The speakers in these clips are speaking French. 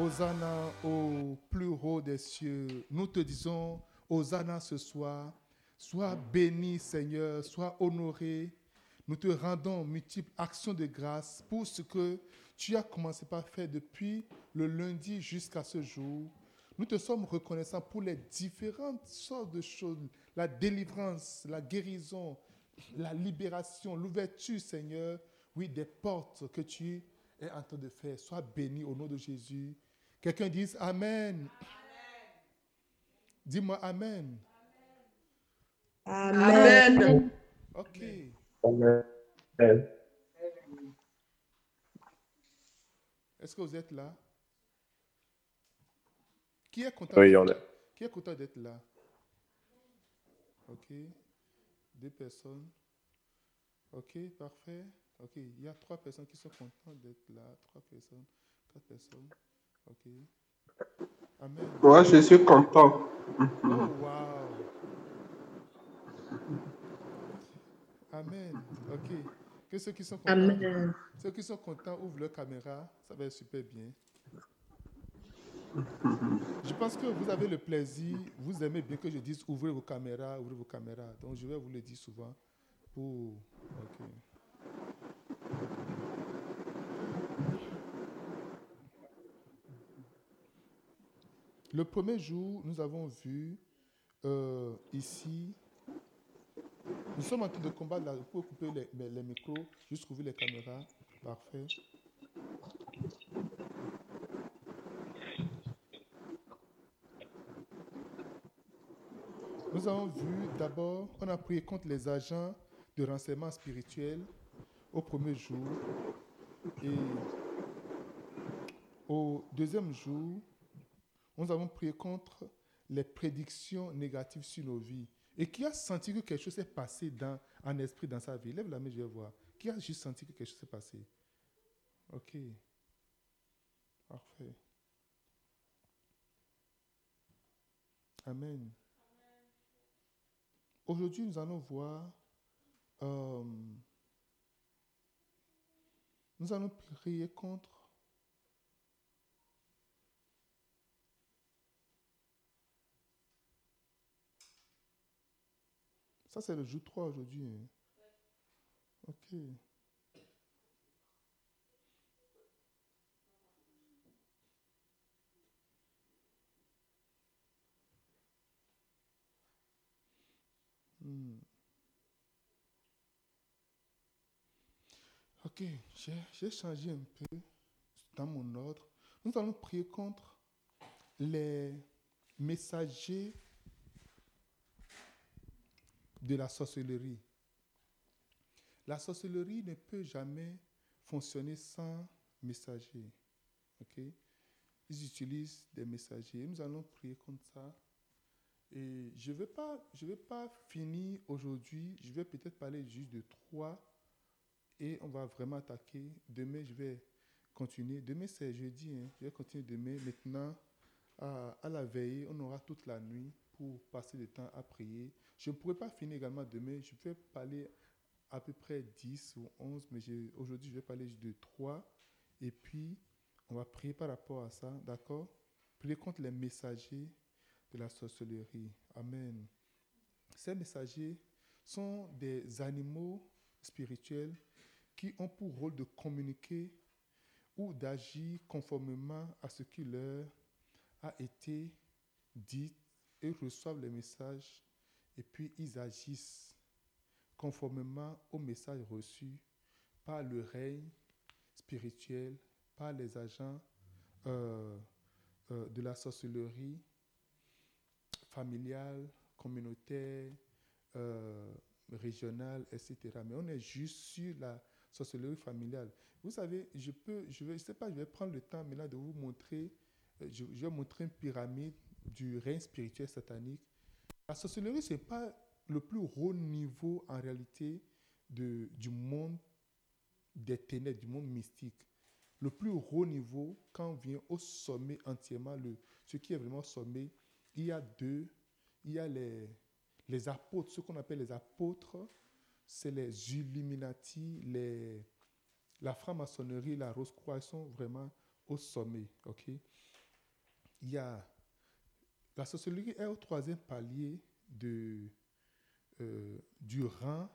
Hosanna au plus haut des cieux. Nous te disons, Hosanna ce soir. Sois béni, Seigneur, sois honoré. Nous te rendons multiples actions de grâce pour ce que tu as commencé par faire depuis le lundi jusqu'à ce jour. Nous te sommes reconnaissants pour les différentes sortes de choses, la délivrance, la guérison, la libération, l'ouverture, Seigneur, oui, des portes que tu es en train de faire. Sois béni au nom de Jésus. Quelqu'un dise Amen. Dis-moi Amen. Amen. Ok. Amen. Est-ce que vous êtes là? Qui est content, Oui, d'être- on est. Qui est content d'être là? Ok. Deux personnes. Ok, parfait. Ok, il y a trois personnes qui sont contentes d'être là. Trois personnes, quatre personnes. Ok. Amen. Moi, je suis content. Oh, wow. Amen. Ok. Que ceux qui sont contents, Amen. ceux qui sont contents ouvrent leur caméra. Ça va être super bien. Je pense que vous avez le plaisir, vous aimez bien que je dise ouvrez vos caméras, ouvrez vos caméras. Donc je vais vous le dire souvent. Pour... ok. Le premier jour, nous avons vu euh, ici, nous sommes en train de combattre, là, vous pouvez couper les, micros, juste ouvrir les caméras. Parfait. Nous avons vu d'abord, on a prié contre les agents de renseignement spirituel au premier jour. Et au deuxième jour, nous avons prié contre les prédictions négatives sur nos vies. Et qui a senti que quelque chose s'est passé dans, en esprit dans sa vie? Lève la main, je vais voir. Qui a juste senti que quelque chose s'est passé? Ok. Parfait. Amen. Aujourd'hui, nous allons voir. euh, nous allons prier contre Ça, c'est le jour 3 aujourd'hui. hein. Ok. Hmm. Ok, j'ai j'ai changé un peu dans mon ordre. Nous allons prier contre les messagers de la sorcellerie. La sorcellerie ne peut jamais fonctionner sans messager. Ok? Ils utilisent des messagers. Nous allons prier contre ça. Et je ne vais, pas- vais pas finir aujourd'hui. Je vais peut-être parler juste de trois. Et on va vraiment attaquer. Demain, je vais continuer. Demain, c'est jeudi. hein. Je vais continuer demain. Maintenant, à, la veille, on aura toute la nuit pour passer le temps à prier. Je ne pourrai pas finir également demain. Je vais parler à peu près 10 ou 11, mais aujourd'hui, je vais parler de 3. Et puis, on va prier par rapport à ça, d'accord? Prier contre les messagers de la sorcellerie. Amen. Ces messagers sont des animaux spirituels qui ont pour rôle de communiquer ou d'agir conformément à ce qui leur a été dit et reçoivent les messages et puis ils agissent conformément au message reçu par le règne spirituel, par les agents euh, euh, de la sorcellerie familiale, communautaire, euh, régionale, etc. Mais on est juste sur la sorcellerie familiale. Vous savez, je peux, je ne sais pas, je vais prendre le temps maintenant de vous montrer, je, je vais montrer une pyramide du règne spirituel satanique. La sorcellerie, ce n'est pas le plus haut niveau en réalité de, du monde des ténèbres, du monde mystique. Le plus haut niveau, quand on vient au sommet entièrement, le, ce qui est vraiment sommet, il y a deux. Il y a les, les apôtres, ce qu'on appelle les apôtres, c'est les Illuminati, les, la franc-maçonnerie, la Rose-Croix, ils sont vraiment au sommet. ok? Il y a la sorcellerie est au troisième palier euh, du rang,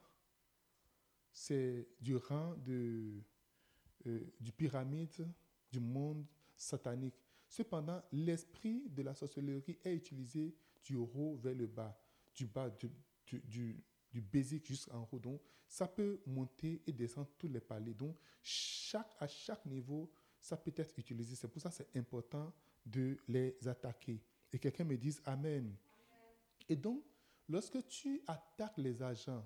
c'est du rang de, euh, du pyramide du monde satanique. Cependant, l'esprit de la sorcellerie est utilisé du haut vers le bas, du bas, du, du, jusqu'en haut. Donc, ça peut monter et descendre tous les paliers. Donc, à chaque niveau, ça peut être utilisé. C'est pour ça que c'est important de les attaquer. Et quelqu'un me dise Amen. Et donc, lorsque tu attaques les agents,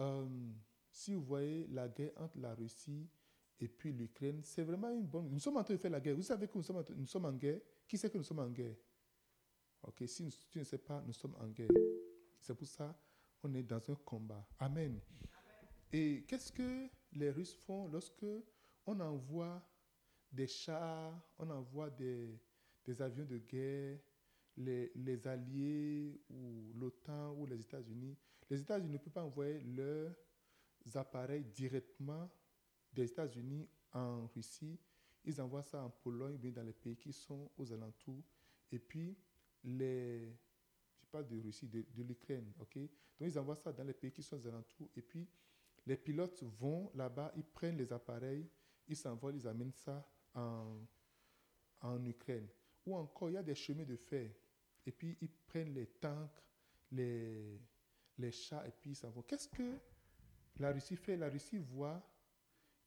euh, si vous voyez la guerre entre la Russie et puis l'Ukraine, c'est vraiment une bonne... Nous sommes en train de faire la guerre. Vous savez que nous sommes en, guerre. Qui sait que nous sommes en guerre? Ok, si tu ne sais pas, nous sommes en guerre. C'est pour ça on est dans un combat. Amen. Et qu'est-ce que les Russes font lorsque on envoie des chars, on envoie des avions de guerre, les, les Alliés ou l'OTAN ou les États-Unis Les États-Unis ne peuvent pas envoyer leurs appareils directement des États-Unis en Russie. Ils envoient ça en Pologne, bien dans les pays qui sont aux alentours. Et puis, les, je parle de Russie, de, l'Ukraine, ok? Donc, ils envoient ça dans les pays qui sont aux alentours. Et puis, les pilotes vont là-bas, ils prennent les appareils, ils s'envolent, ils amènent ça en, en Ukraine. Ou encore, il y a des chemins de fer. Et puis, ils prennent les tanks, les, les chats, et puis ils s'en vont. Qu'est-ce que la Russie fait? La Russie voit,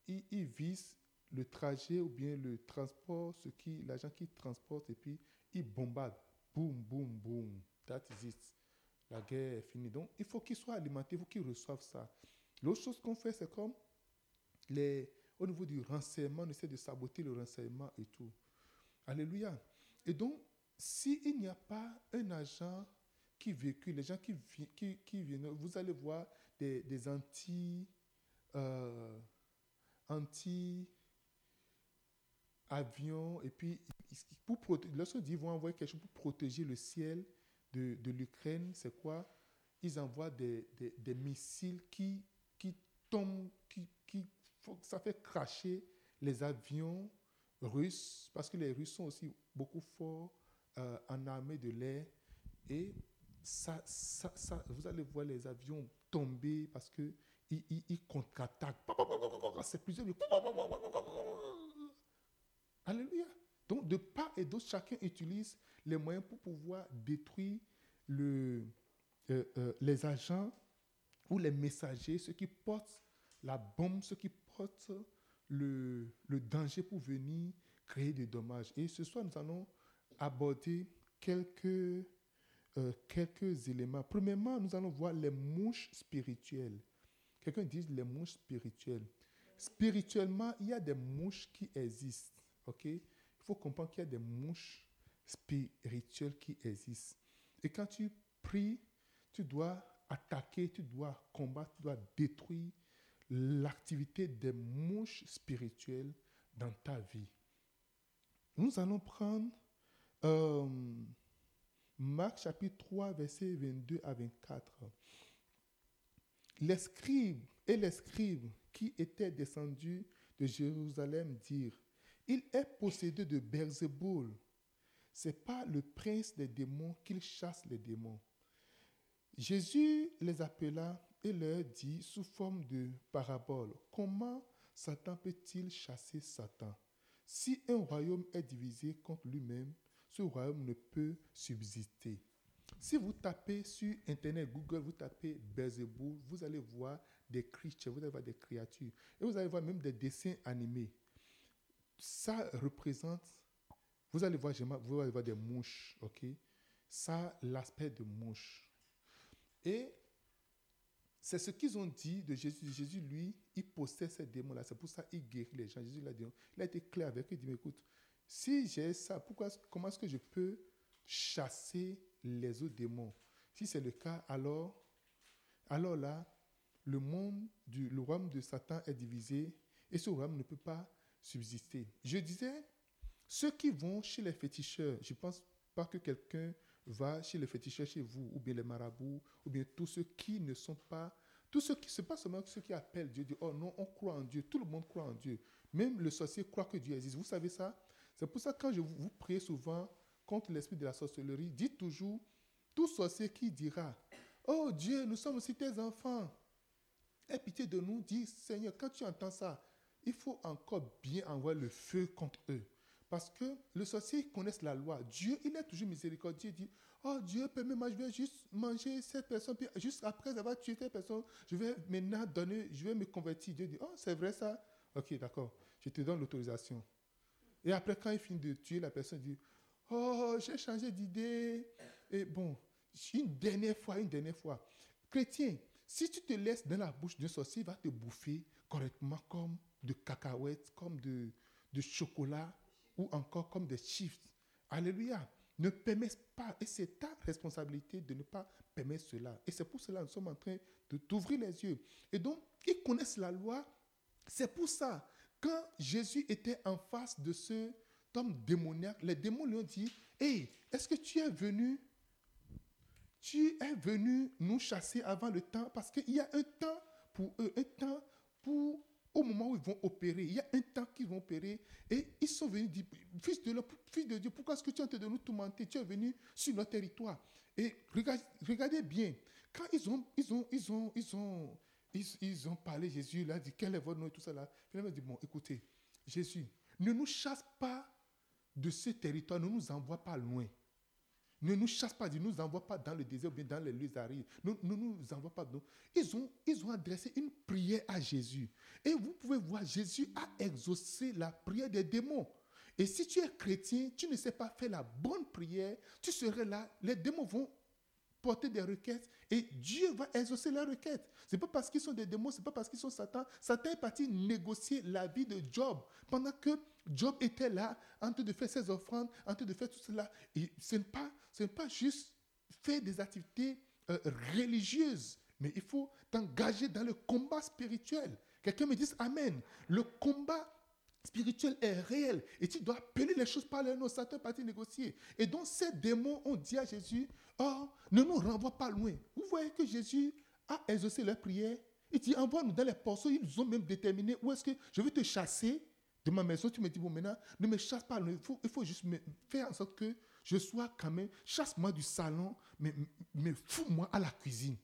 ils, ils visent le trajet ou bien le transport, ce qui, l'agent qui transporte, et puis ils bombardent. Boum, boum, boum. That is it. La guerre est finie. Donc, il faut qu'ils soient alimentés, il faut qu'ils reçoivent ça. L'autre chose qu'on fait, c'est comme les, au niveau du renseignement, on essaie de saboter le renseignement et tout. Alléluia. Et donc, s'il n'y a pas un agent qui véhicule, les gens qui, vi- qui, qui viennent, vous allez voir des, euh, anti avions, et puis pour lorsqu'on dit vont envoyer quelque chose pour protéger le ciel de, l'Ukraine, c'est quoi? Ils envoient des, missiles qui, qui tombent, qui, qui ça fait cracher les avions russes, parce que les Russes sont aussi beaucoup forts euh, en armée de l'air, et ça, ça, ça- vous allez voir les avions tomber parce que ils, ils- contre-attaquent. C'est plusieurs. Alléluia. Donc, de part et d'autre, chacun utilise les moyens pour pouvoir détruire le, euh, euh, les agents ou les messagers, ceux qui portent la bombe, ceux qui portent le, le danger pour venir créer des dommages. Et ce soir, nous allons aborder quelques, euh, quelques éléments. Premièrement, nous allons voir les mouches spirituelles. Quelqu'un dit les mouches spirituelles. Spirituellement, il y a des mouches qui existent. OK? Il faut comprendre qu'il y a des mouches spirituelles qui existent. Et quand tu pries, tu dois attaquer, tu dois combattre, tu dois détruire l'activité des mouches spirituelles dans ta vie. Nous allons prendre euh, Marc chapitre 3, versets 22 à 24. Les scribes et les scribes qui étaient descendus de Jérusalem dirent, il est possédé de Beelzeboul. C'est par le prince des démons qu'il chasse les démons. Jésus les appela et leur dit sous forme de parabole, comment Satan peut-il chasser Satan? Si un royaume est divisé contre lui-même, ce royaume ne peut subsister. Si vous tapez sur Internet, Google, vous tapez Beelzebub, vous allez voir des creatures, vous allez voir des créatures. Et vous allez voir même des dessins animés. Ça représente, vous allez voir, vous allez voir des mouches, ok? Ça, l'aspect de mouche. Et c'est ce qu'ils ont dit de Jésus. Jésus, lui, il possède ces démons-là. C'est pour ça qu'il guérit les gens. Jésus il a, dit, il a été clair avec eux. Il dit, écoute, si j'ai ça, pourquoi, comment est-ce que je peux chasser les autres démons? Si c'est le cas, alors, alors là, le monde, du, le royaume de Satan est divisé et ce royaume ne peut pas subsister. Je disais, ceux qui vont chez les féticheurs, je ne pense pas que quelqu'un va chez les féticheurs chez vous, ou bien les marabouts, ou bien tous ceux qui ne sont pas, tous ceux qui, ce n'est pas seulement ceux qui appellent Dieu, disent, oh non, on croit en Dieu, tout le monde croit en Dieu. Même le sorcier croit que Dieu existe. Vous savez ça? C'est pour ça que quand je vous, priez souvent contre l'esprit de la sorcellerie, dis toujours, tout sorcier qui dira, oh Dieu, nous sommes aussi tes enfants. Aie pitié de nous, dis Seigneur, quand tu entends ça, il faut encore bien envoyer le feu contre eux. Parce que le sorcier connaît la loi. Dieu, il est toujours miséricordieux. Il dit, oh Dieu, permets-moi, je vais juste manger cette personne. Puis juste après avoir tué cette personne, je vais maintenant donner, je vais me convertir. Dieu dit, oh, c'est vrai ça Ok, d'accord, je te donne l'autorisation. Et après, quand il finit de tuer la personne, dit, oh, j'ai changé d'idée. Et bon, une dernière fois, une dernière fois. Chrétien, si tu te laisses dans la bouche d'un sorcier, il va te bouffer correctement comme de cacahuètes, comme de, chocolat ou encore comme des chiffres. Alléluia. Ne permets pas, et c'est ta responsabilité de ne pas permettre cela. Et c'est pour cela que nous sommes en train de t'ouvrir les yeux. Et donc, ils connaissent la loi. C'est pour ça, quand Jésus était en face de ce homme démoniaque, les démons lui ont dit, Hé, est-ce que tu es venu? Tu es venu nous chasser avant le temps parce qu'il y a un temps pour eux, un temps pour au moment où ils vont opérer. Il y a un temps qu'ils vont opérer et ils sont venus dire, fils de, fils de Dieu, pourquoi est-ce que tu es en train de nous tourmenter? Tu es venu sur notre territoire. Et regardez, bien, quand ils ont, ils ont, ils ont, ils ont, ils, ont parlé, Jésus a dit, quel est votre nom et tout ça là. Finalement, il dit, bon, écoutez, Jésus, ne nous chasse pas de ce territoire, ne nous envoie pas loin. Ne nous chasse pas, ne nous envoie pas dans le désert ou bien dans les lieux arides. Ne nous, envoie pas. Ils, ont, ils ont adressé une prière à Jésus. Et vous pouvez voir, Jésus a exaucé la prière des démons. Et si tu es chrétien, tu ne sais pas faire la bonne prière, tu serais là, les démons vont porter des requêtes et Dieu va exaucer leurs requêtes. Ce n'est pas parce qu'ils sont des démons, ce n'est pas parce qu'ils sont Satan. Satan est parti négocier la vie de Job pendant que Job était là en train de faire ses offrandes, en train de faire tout cela. Et ce n'est pas, pas juste faire des activités euh, religieuses, mais il faut t'engager dans le combat spirituel. Quelqu'un me dit Amen. Le combat spirituel est réel et tu dois appeler les choses par leur nom. Satan est négocier. Et donc ces démons ont dit à Jésus Oh, ne nous renvoie pas loin. Vous voyez que Jésus a exaucé leur prière. Il dit Envoie-nous dans les porceaux. Ils ont même déterminé où est-ce que je vais te chasser de ma maison. Tu me dis Bon, maintenant, ne me chasse pas. Il faut, il faut juste faire en sorte que je sois quand même. Chasse-moi du salon, mais, mais fous-moi à la cuisine.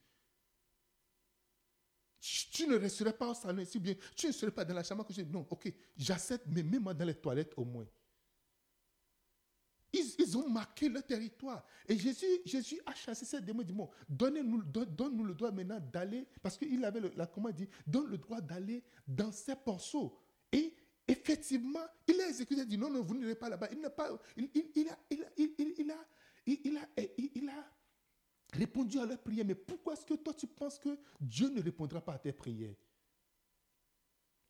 Tu ne resterais pas au salon ici, bien tu ne serais pas dans la chambre que je dis non, ok, j'accepte, mais mets-moi dans les toilettes au moins. Ils, ont marqué le territoire. Et Jésus, Jésus a chassé ces démons. Il dit, donnez-nous, donne-nous le droit maintenant d'aller, parce qu'il avait la commande, dit, donne le droit d'aller dans ces porceaux. Et effectivement, il a exécuté, il dit, non, non, vous n'irez pas là-bas. Il n'a pas, a, il, a, il, a, il, a, il a répondu à leur prière. Mais pourquoi est-ce que toi tu penses que Dieu ne répondra pas à tes prières?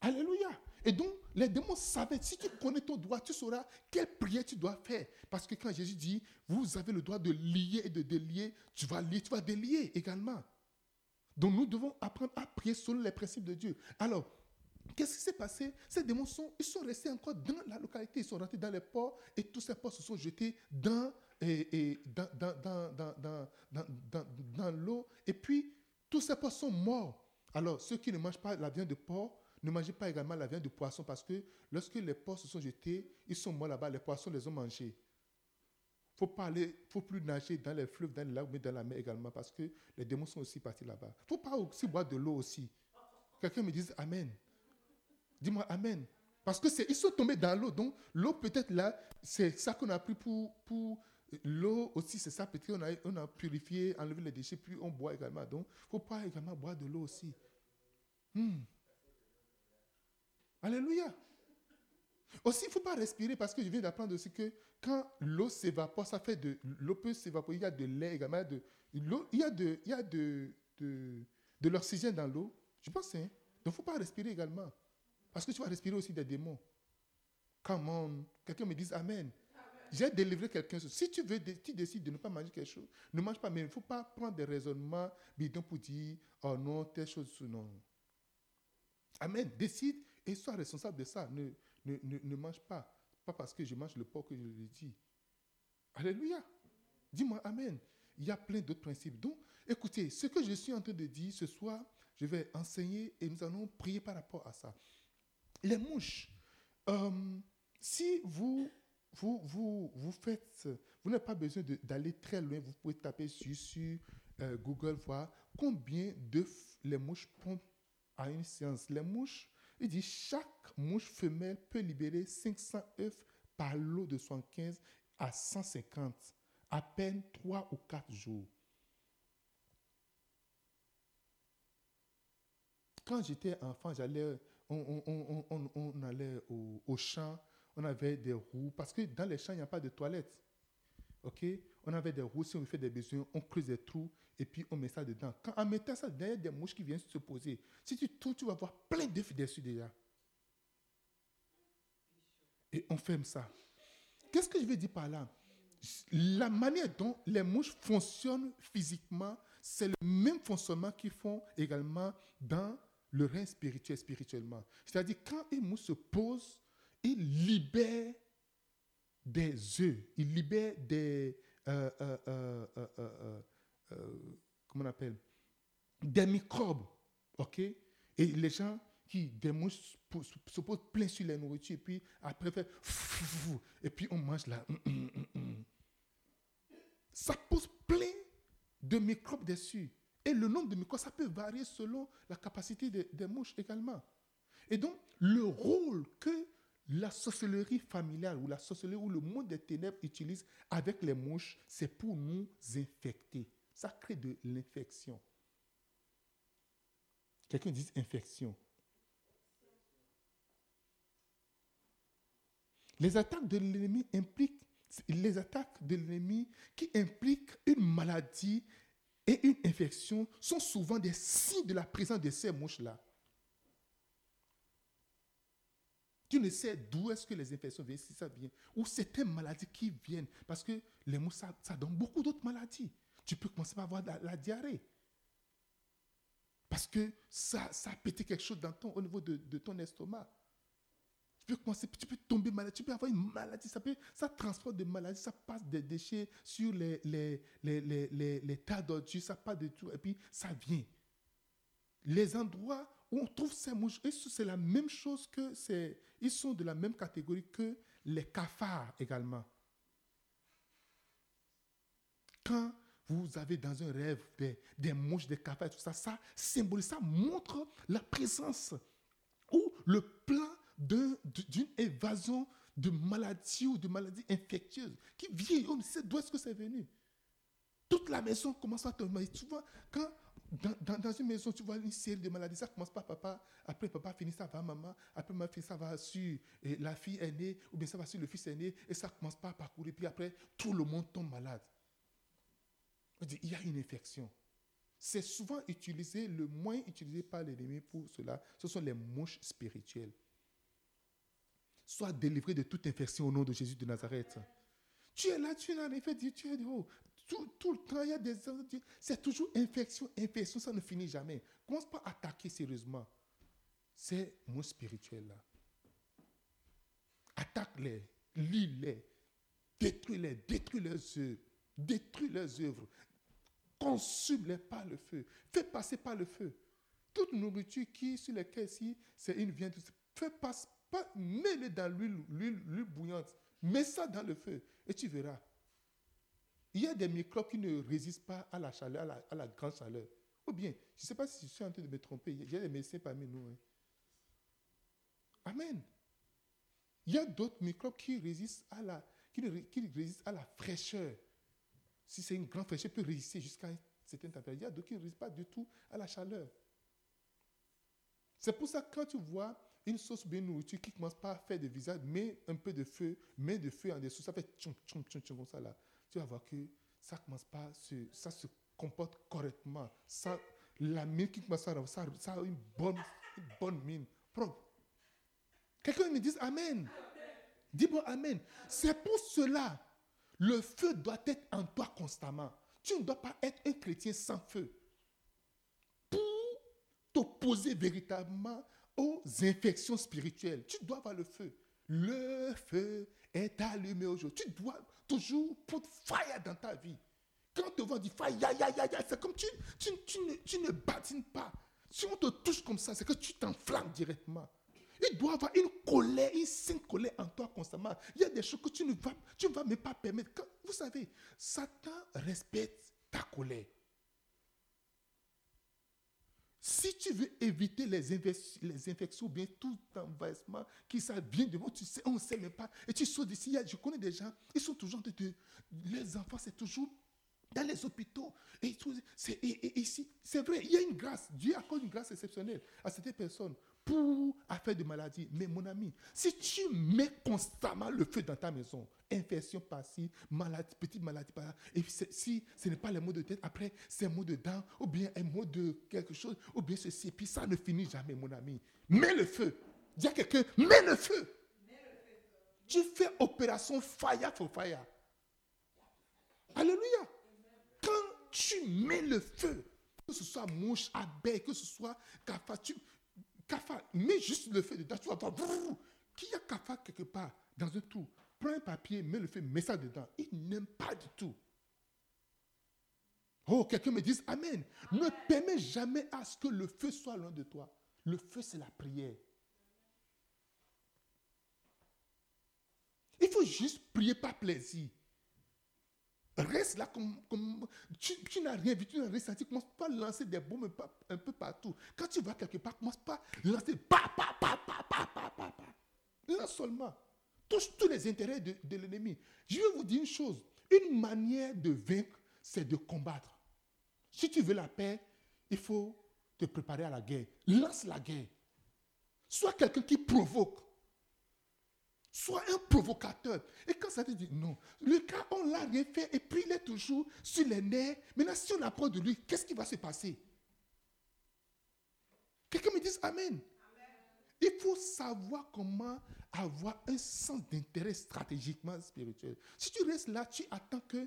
Alléluia. Et donc, les démons savaient, si tu connais ton droit, tu sauras quelle prière tu dois faire. Parce que quand Jésus dit, vous avez le droit de lier et de délier, tu vas lier, tu vas délier également. Donc, nous devons apprendre à prier selon les principes de Dieu. Alors, qu'est-ce qui s'est passé? Ces démons sont, ils sont restés encore dans la localité, ils sont rentrés dans les ports et tous ces ports se sont jetés dans, et, dans, dans, dans, dans l'eau. Et puis, tous ces porcs sont morts. Alors, ceux qui ne mangent pas la viande de porc, ne mangez pas également la viande de poisson parce que lorsque les porcs se sont jetés, ils sont morts là-bas, les poissons les ont mangés. Il faut pas faut plus nager dans les fleuves, dans les lacs, mais dans la mer également parce que les démons sont aussi partis là-bas. Il faut pas aussi boire de l'eau aussi. Quelqu'un me dise Amen. Dis-moi Amen. Parce que ils sont tombés dans l'eau. Donc, l'eau peut-être là, c'est ça qu'on a pris pour, pour l'eau aussi, c'est ça. Peut-être qu'on a, on a purifié, enlevé les déchets, puis on boit également. Donc, il ne faut pas également boire de l'eau aussi. Hmm. Alléluia. Aussi, il ne faut pas respirer parce que je viens d'apprendre aussi que quand l'eau s'évapore, ça fait de l'eau peut s'évaporer. Il y a de l'air également. De, il y a de, il y a de, de, de l'oxygène dans l'eau. Je pense, hein? Donc, il ne faut pas respirer également. Parce que tu vas respirer aussi des démons. Come on. Quelqu'un me dise Amen. J'ai délivré quelqu'un. Si tu veux, tu décides de ne pas manger quelque chose, ne mange pas. Mais il ne faut pas prendre des raisonnements bidons pour dire, oh non, telle chose, non. Amen. Décide et sois responsable de ça. Ne, ne, ne, mange pas. Pas parce que je mange le porc que je le dis. Alléluia. Dis-moi Amen. Il y a plein d'autres principes. Donc, écoutez, ce que je suis en train de dire ce soir, je vais enseigner et nous allons prier par rapport à ça. Les mouches. Euh, si vous vous, vous, vous faites, vous n'avez pas besoin d'aller très loin. Vous pouvez taper sur, sur euh, Google, voir combien d'œufs les mouches pondent à une séance. Les mouches, il dit chaque mouche femelle peut libérer 500 œufs par lot de 75 à 150, à peine 3 ou 4 jours. Quand j'étais enfant, j'allais, on, on- on- on- allait au champ, on avait des roues, parce que dans les champs, il n'y a pas de toilettes. OK? On avait des roues, si on fait des besoins, on creuse des trous et puis on met ça dedans. Quand on mettait ça a des mouches qui viennent se poser. Si tu tournes, tu vas voir plein d'œufs dessus déjà. Et on ferme ça. Qu'est-ce que je veux dire par là? La manière dont les mouches fonctionnent physiquement, c'est le même fonctionnement qu'ils font également dans le règne spirituel, spirituellement. C'est-à-dire, quand une mouche se pose, il libère des œufs, il libère des. euh, euh, euh, comment on appelle? Des microbes. OK? Et les gens qui, des mouches, se posent plein sur la nourriture, et puis après, fait et puis on mange là. hum, hum, hum. Ça pose plein de microbes dessus. Et le nombre de microbes, ça peut varier selon la capacité des mouches également. Et donc, le rôle que la sorcellerie familiale ou la sorcellerie ou le monde des ténèbres utilise avec les mouches, c'est pour nous infecter. Ça crée de l'infection. Quelqu'un dit infection. Les attaques de l'ennemi les attaques de l'ennemi qui impliquent une maladie et une infection sont souvent des signes de la présence de ces mouches-là. Tu ne sais d'où est-ce que les infections viennent, si ça vient, ou certaines maladies qui viennent, parce que les mouches, ça, donne beaucoup d'autres maladies. Tu peux commencer par avoir la, diarrhée. Parce que ça, ça a pété quelque chose dans ton, au niveau de, ton estomac. Tu peux, commencer, tu peux tomber malade, tu peux avoir une maladie, ça, peut, ça transporte des maladies, ça passe des déchets sur les, les, les, les, les, tas d'ordures, ça passe de tout, et puis ça vient. Les endroits on trouve ces mouches, c'est la même chose que c'est, ils sont de la même catégorie que les cafards également. Quand vous avez dans un rêve des, mouches, des cafards, tout ça, ça symbolise, ça montre la présence ou le plan d'une évasion de maladie ou de maladie infectieuse qui vient. On sait d'où est-ce que c'est venu. Toute la maison commence à tomber. Vois, quand dans, une maison, tu vois une série de maladies, ça commence par papa, après papa finit, ça va maman, après maman finit, ça va sur la fille aînée, ou bien ça va sur le fils aîné, et ça commence par parcourir, puis après, tout le monde tombe malade. Il y a une infection. C'est souvent utilisé, le moins utilisé par l'ennemi pour cela, ce sont les mouches spirituelles. Sois délivré de toute infection au nom de Jésus de Nazareth. Tu es là, tu n'as rien fait, Dieu, tu es oh, tout, tout le temps, il y a des C'est toujours infection, infection, ça ne finit jamais. Commence pas à attaquer sérieusement. C'est mon spirituel là. Attaque-les, lis-les, détruis-les, détruis leurs œuvres, détruis leurs œuvres, consume-les par le feu, fais passer par le feu. Toute nourriture qui, sur laquelle si c'est une viande, fais passer, pas, mets-le dans l'huile, l'huile bouillante, mets ça dans le feu et tu verras. Il y a des microbes qui ne résistent pas à la chaleur, à la, grande chaleur. Ou bien, je ne sais pas si je suis en train de me tromper, il y a des médecins parmi nous. hein. Amen. Il y a d'autres microbes qui résistent à la, qui, résistent à la fraîcheur. Si c'est une grande fraîcheur, peut résister jusqu'à une certaine température. Il y a d'autres qui ne résistent pas du tout à la chaleur. C'est pour ça que quand tu vois une sauce bien nourriture qui commence pas à faire des visages, mets un peu de feu, mets de feu en dessous, ça fait tchum, tchum, tchum, comme ça là. Tu vas que ça commence pas, ça se comporte correctement. Ça, la mine qui commence à ça, ça a une bonne, une bonne mine, propre. Quelqu'un me dise Amen. Dis-moi Amen. C'est pour cela, le feu doit être en toi constamment. Tu ne dois pas être un chrétien sans feu. Pour t'opposer véritablement aux infections spirituelles, tu dois avoir le feu. Le feu est allumé aujourd'hui. Tu dois toujours put fire dans ta vie. Quand voit dire fire, ya, ya, ya, ya, c'est comme tu, tu, tu ne, tu ne badines pas. Si on te touche comme ça, c'est que tu t'enflammes directement. Il doit avoir une colère, une sainte colère en toi constamment. Il y a des choses que tu ne vas, tu ne vas même pas permettre. Vous savez, Satan respecte ta colère. Si tu veux éviter les, les infections, bien tout envahissement qui ça vient de moi, tu sais, on ne sait même pas. Et tu sors d'ici, je connais des gens, ils sont toujours de, de- les enfants, c'est toujours dans les hôpitaux. Et ici, c'est vrai, il y a une grâce. Dieu accorde une grâce exceptionnelle à cette personne pour affaire de maladie. Mais mon ami, si tu mets constamment le feu dans ta maison, infection par-ci, maladie, petite maladie par-là, et si ce n'est pas les mots de tête, après c'est un mot de dents, ou bien un mot de quelque chose, ou bien ceci, et puis ça ne finit jamais, mon ami. Mets le feu. Dis à quelqu'un, mets le feu. Tu fais opération fire for fire. Alléluia. Quand tu mets le feu, que ce soit mouche, abeille, que ce soit cafard, tu, cafard, mets juste le feu dedans, tu vas voir, qu'il y a cafard quelque part dans un trou. Prends un papier, mets le feu, mets ça dedans. Il n'aime pas du tout. Oh, quelqu'un me dise Amen. Ne permets jamais à ce que le feu soit loin de toi. Le feu, c'est la prière. Il faut juste prier par plaisir. Reste là comme, tu, n'as rien vu, tu n'as rien senti. Commence pas à lancer des bombes un peu- partout. Quand tu vas quelque part, commence pas à lancer pa, pa, pa, pa, pa, pa, pa, pa. Là seulement. Touche tous les intérêts de, de l'ennemi. Je vais vous dire une chose. Une manière de vaincre, c'est de combattre. Si tu veux la paix, il faut te préparer à la guerre. Lance la guerre. Sois quelqu'un qui provoque. Sois un provocateur. Et quand ça te dit non, le cas, on l'a rien fait et puis il est toujours sur les nerfs. Maintenant, si on apprend de lui, qu'est-ce qui va se passer? Quelqu'un me dise Amen. Il faut savoir comment avoir un sens d'intérêt stratégiquement spirituel. Si tu restes là, tu attends que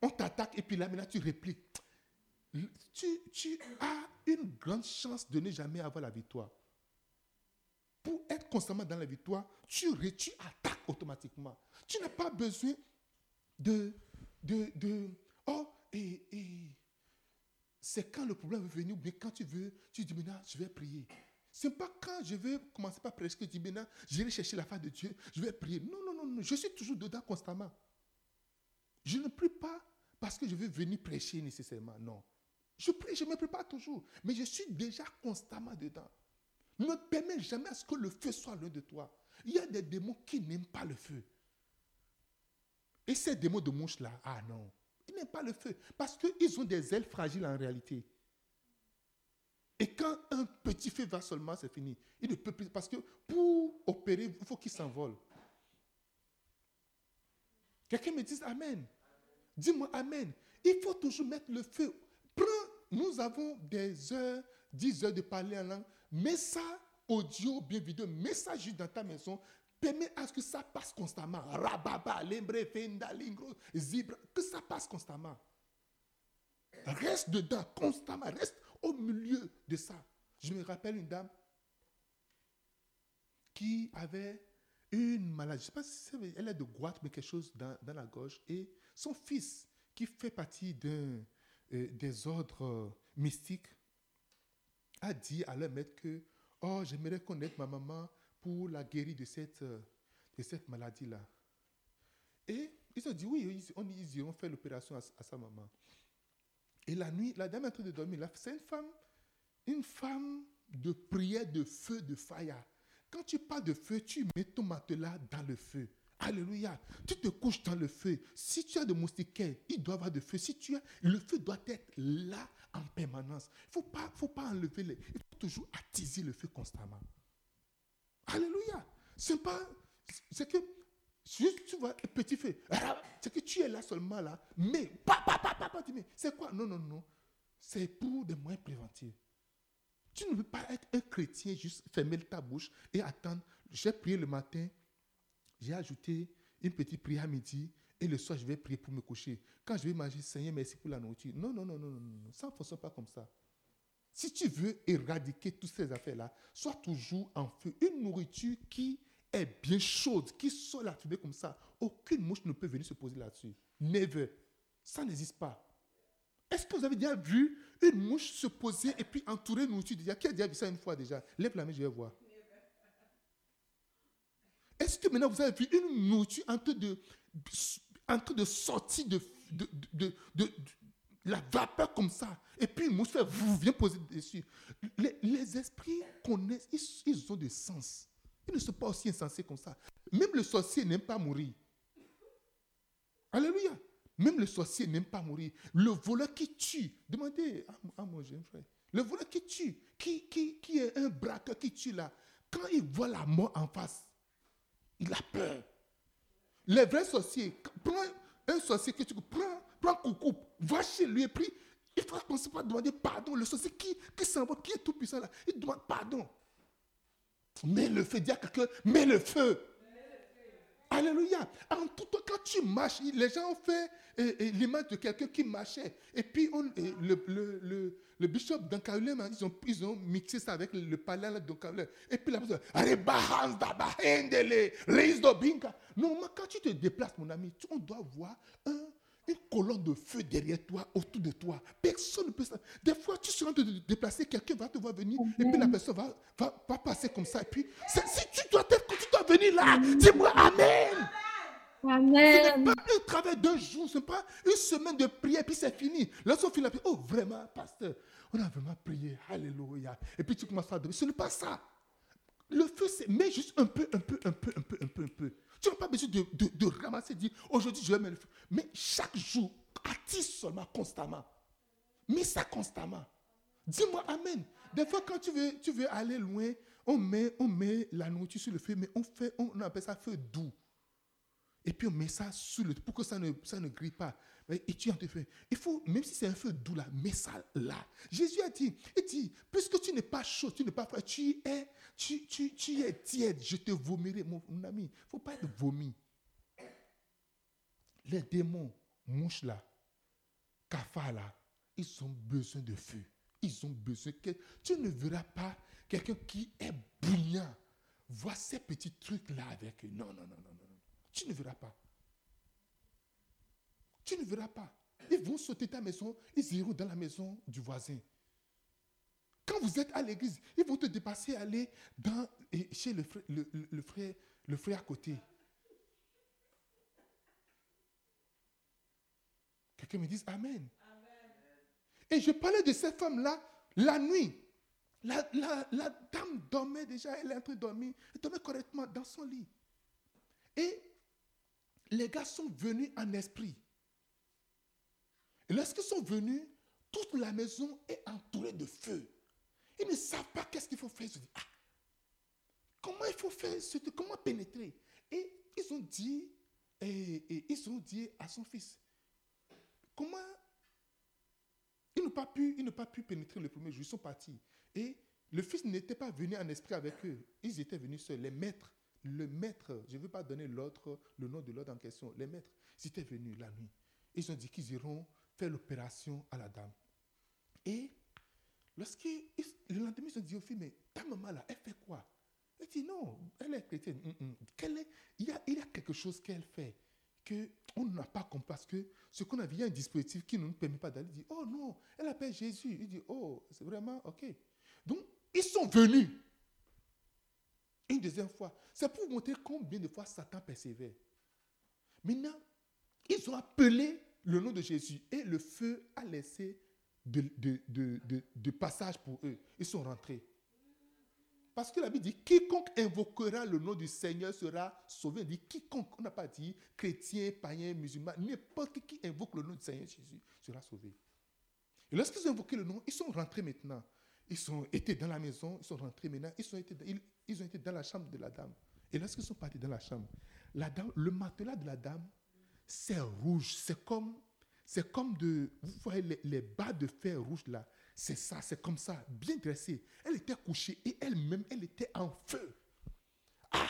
on t'attaque et puis là, maintenant, tu répliques. Tu, tu as une grande chance de ne jamais avoir la victoire pour être constamment dans la victoire, tu, tu attaques automatiquement. Tu n'as pas besoin de... de, de oh, et, et c'est quand le problème est venu, ou bien quand tu veux, tu dis maintenant, je vais prier. C'est pas quand je vais commencer par prêcher que je dis maintenant, je vais chercher la face de Dieu, je vais prier. Non, non, non, non, je suis toujours dedans constamment. Je ne prie pas parce que je veux venir prêcher nécessairement, non. Je prie, je me prépare toujours, mais je suis déjà constamment dedans. Ne permets jamais à ce que le feu soit loin de toi. Il y a des démons qui n'aiment pas le feu. Et ces démons de mouche-là, ah non, ils n'aiment pas le feu parce qu'ils ont des ailes fragiles en réalité. Et quand un petit feu va seulement, c'est fini. Il ne peut plus, parce que pour opérer, il faut qu'il s'envole. Quelqu'un me dise Amen. Dis-moi Amen. Il faut toujours mettre le feu. Prends, nous avons des heures, 10 heures de parler en langue. Mets ça audio, bien vidéo, mets ça juste dans ta maison. Permets à ce que ça passe constamment. Rababa, lembre, fenda, lingro, zibra, que ça passe constamment. Reste dedans constamment, reste au milieu de ça. Je me rappelle une dame qui avait une maladie. Je sais pas si elle est de goitre, mais quelque chose dans, la gorge. Et son fils, qui fait partie d'un, euh, des ordres euh, mystiques, a dit à leur maître que Oh, j'aimerais connaître ma maman pour la guérir de cette, euh, de cette maladie-là. Et ils ont dit Oui, ils, on, ils iront faire l'opération à, sa maman. Et la nuit, la dame est en train de dormir. C'est une femme, une femme de prière, de feu, de fire. Quand tu parles de feu, tu mets ton matelas dans le feu. Alléluia. Tu te couches dans le feu. Si tu as de moustiquaires, il doit avoir de feu. Si tu as, le feu doit être là en permanence. Il faut pas, faut pas enlever les. Il faut toujours attiser le feu constamment. Alléluia. C'est pas. C'est que. Juste, tu vois, petit feu. C'est que tu es là seulement là. Mais. C'est quoi? Non, non, non. C'est pour des moyens préventifs. Tu ne peux pas être un chrétien, juste fermer ta bouche et attendre. J'ai prié le matin, j'ai ajouté une petite prière midi et le soir, je vais prier pour me coucher. Quand je vais manger, Seigneur, merci pour la nourriture. Non, non, non, non, non, non. Ça ne fonctionne pas comme ça. Si tu veux éradiquer toutes ces affaires-là, sois toujours en feu. Une nourriture qui est bien chaude, qui sort la fumée comme ça, aucune mouche ne peut venir se poser là-dessus. Never. Ça n'existe pas. Est-ce que vous avez déjà vu une mouche se poser et puis entourer une nourriture Qui a déjà vu ça une fois déjà? Lève la main, je vais voir. Est-ce que maintenant vous avez vu une nourriture en train de, en train de sortir de, la vapeur comme ça Et puis une fait, vous vient poser dessus. Les, esprits connaissent, ils, ils ont des sens. Ils ne sont pas aussi insensés comme ça. Même le sorcier n'aime pas mourir. Alléluia. Même le sorcier n'aime pas mourir. Le voleur qui tue, demandez à, à mon jeune frère, le voleur qui tue, qui, qui, qui est un braqueur qui tue là, quand il voit la mort en face, il a peur. Les vrais sorciers, prends un sorcier que tu prends, prends coucou, va chez lui et puis il faut commencer par demander pardon. Le sorcier qui, qui s'en qui est tout puissant là, il demande pardon. Mets le feu, dis à quelqu'un, mets le feu. Alléluia. En tout temps, quand tu marches, les gens ont fait l'image de quelqu'un qui marchait. Et puis, on, le, le, le, le bishop d'Ankaulem, ils ont, ils ont mixé ça avec le, palais d'Ankaulem. Et puis, la personne. Normalement, quand tu te déplaces, mon ami, on doit voir un, une colonne de feu derrière toi, autour de toi. Personne ne peut ça. Des fois, tu seras en train de te déplacer, quelqu'un va te voir venir, et puis la personne va, va, va passer comme ça. Et puis, si tu dois, être- venir là, dis-moi Amen. Ce n'est Amen. pas un travail d'un jour, ce n'est pas une semaine de prière, puis c'est fini. Lorsqu'on finit la prière, oh vraiment, pasteur, on a vraiment prié, alléluia. Et puis tu commences à donner. Ce n'est pas ça. Le feu, c'est mets juste un peu, un peu, un peu, un peu, un peu, un peu. Tu n'as pas besoin de, de, de ramasser, dire aujourd'hui je vais mettre le feu. Mais chaque jour, attise seulement constamment. Mets ça constamment. Dis-moi Amen. Des fois, quand tu veux, tu veux aller loin, on met, on met la nourriture sur le feu, mais on, fait, on appelle ça feu doux. Et puis on met ça sur le pour que ça ne, ça ne grille pas. Et tu te fais. Il faut, même si c'est un feu doux là, mets ça là. Jésus a dit, il dit, puisque tu n'es pas chaud, tu n'es pas froid, tu es, tu, tu, tu es tiède, je te vomirai, mon, mon ami. Il ne faut pas être vomi. Les démons, mouches là, cafards là, ils ont besoin de feu. Ils ont besoin que tu ne verras pas quelqu'un qui est bouillant. Vois ces petits trucs là avec eux. Non, non, non, non, non. Tu ne verras pas. Tu ne verras pas. Ils vont sauter ta maison, ils iront dans la maison du voisin. Quand vous êtes à l'église, ils vont te dépasser, aller dans, et chez le frère, le, le- le frère, le frère à côté. Quelqu'un me dise Amen. Et je parlais de cette femme-là la nuit. La, dame dormait déjà, elle est en train de dormir. Elle dormait correctement dans son lit. Et les gars sont venus en esprit. Et lorsqu'ils sont venus, toute la maison est entourée de feu. Ils ne savent pas qu'est-ce qu'il faut faire. Ils se disent, ah, comment il faut faire, comment pénétrer? Et ils ont dit, ils ont dit à son fils, comment ils n'ont pas ils n'ont pas pu pénétrer le premier jour, ils sont partis. Et le fils n'était pas venu en esprit avec eux, ils étaient venus seuls. Les maîtres, le maître, je ne veux pas donner l'autre, le nom de l'autre en question, les maîtres, ils étaient venus la nuit. Ils ont dit qu'ils iront faire l'opération à la dame. Et lorsqu'ils, ils- le lendemain, ils ont dit au fils, mais ta maman là, elle fait quoi? Elle dit non, elle est chrétienne. Quelle est- il, y a, quelque chose qu'elle fait que on n'a pas compris parce que ce qu'on a vu, il y a un dispositif qui ne nous permet pas d'aller. Dit, oh non, elle appelle Jésus. Il dit, oh, c'est vraiment OK. Donc, ils sont venus. Une deuxième fois. C'est pour vous montrer combien de fois Satan persévère. Maintenant, ils ont appelé le nom de Jésus et le feu a laissé de, passage pour eux. Ils sont rentrés. Parce que la Bible dit, quiconque invoquera le nom du Seigneur sera sauvé. Dit, quiconque, on n'a pas dit chrétien, païen, musulman, n'importe qui invoque le nom du Seigneur Jésus sera sauvé. Et lorsqu'ils ont invoqué le nom, ils sont rentrés maintenant. Ils ont été dans la maison, ils sont rentrés maintenant, ils, sont été, ils, ils ont été dans la chambre de la dame. Et lorsqu'ils sont partis dans la chambre, la dame, le matelas de la dame, c'est rouge. C'est comme, c'est comme de, vous voyez les, les bas de fer rouge là. C'est ça, c'est comme ça, bien dressée. Elle était couchée et elle-même, elle était en feu. Ah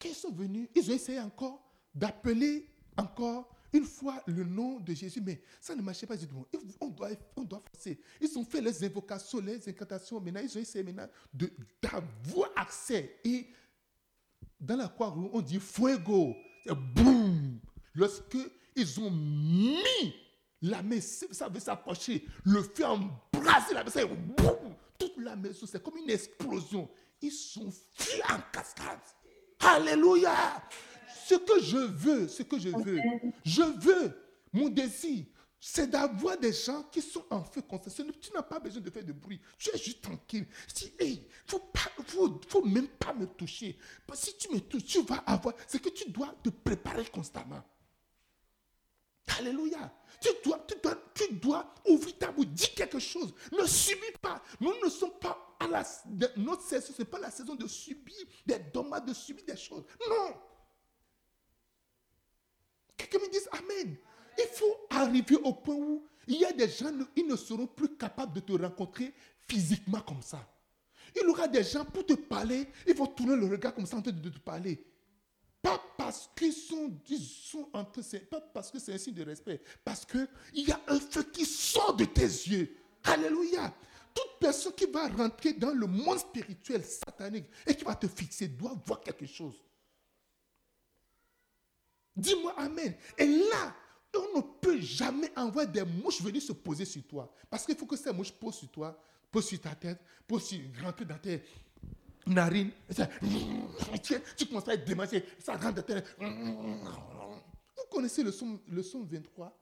Quand ils sont venus, ils ont essayé encore d'appeler encore une fois le nom de Jésus, mais ça ne marchait pas. Dit, bon, on doit, on doit forcer. Ils ont fait les invocations, les incantations. Maintenant, ils ont essayé maintenant d'avoir accès. Et dans la croix, on dit fuego. Boum. Lorsque ils ont mis la main, ça veut s'approcher, le feu a embrasé la maison, boum. Toute la maison, c'est comme une explosion. Ils sont fuis en cascade. Alléluia. Ce que je veux, ce que je veux, je veux, mon désir, c'est d'avoir des gens qui sont en feu constant. Tu n'as pas besoin de faire de bruit. Tu es juste tranquille. Si, hey, faut pas, faut, faut même pas me toucher. Parce que si tu me touches, tu vas avoir. C'est que tu dois te préparer constamment. Alléluia. Tu dois, tu dois, tu dois ouvrir ta bouche, dis quelque chose. Ne subis pas. Nous ne sommes pas à la. Notre saison, ce n'est pas la saison de subir des dommages, de subir des choses. Non. Quelqu'un me dise Amen. Il faut arriver au point où il y a des gens, ils ne seront plus capables de te rencontrer physiquement comme ça. Il y aura des gens pour te parler, ils vont tourner le regard comme ça en train de te parler. Pas parce qu'ils sont, ils sont entre pas parce que c'est un signe de respect, parce qu'il y a un feu qui sort de tes yeux. Alléluia. Toute personne qui va rentrer dans le monde spirituel satanique et qui va te fixer doit voir quelque chose. Dis-moi Amen. Et là, on ne peut jamais envoyer des mouches venir se poser sur toi. Parce qu'il faut que ces mouches posent sur toi, posent sur ta tête, posent sur, rentrer dans tes narines. Ça, tu commences à être démangé, ça rentre dans tes... Vous connaissez le son, le son 23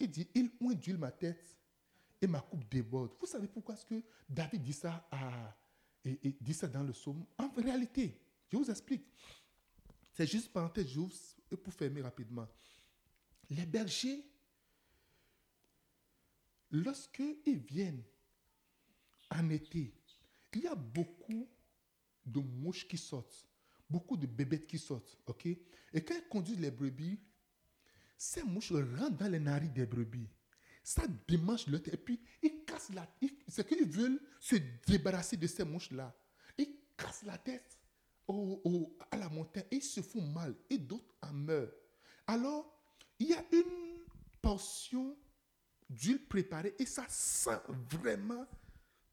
Il dit, il ondule ma tête et ma coupe déborde. Vous savez pourquoi est-ce que David dit ça, et dit ça dans le psaume? En réalité, je vous explique. C'est juste parenthèse, j'ouvre pour fermer rapidement. Les bergers, lorsqu'ils viennent en été, il y a beaucoup de mouches qui sortent, beaucoup de bébêtes qui sortent, ok? Et quand ils conduisent les brebis, ces mouches rentrent dans les narines des brebis. Ça démange le tête. Et puis, ils cassent la tête. C'est qu'ils veulent se débarrasser de ces mouches-là. Ils cassent la tête à la montagne et ils se font mal. Et d'autres en meurent. Alors, il y a une portion d'huile préparée et ça sent vraiment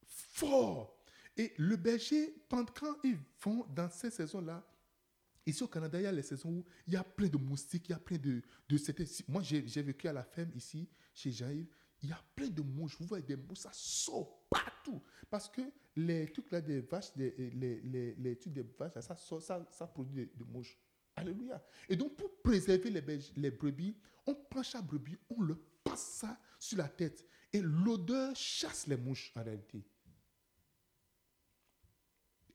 fort. Et le berger, quand ils vont dans ces saisons-là, ici au Canada, il y a les saisons où il y a plein de moustiques, il y a plein de... de moi, j'ai vécu à la ferme ici, chez Jaïr, il y a plein de mouches. Vous voyez des mouches, ça sort Parce que les trucs là des vaches, les, les, trucs des vaches, ça, ça, produit des mouches. Alléluia. Et donc, pour préserver les, les brebis, on prend chaque brebis, on le passe ça sur la tête. Et l'odeur chasse les mouches en réalité.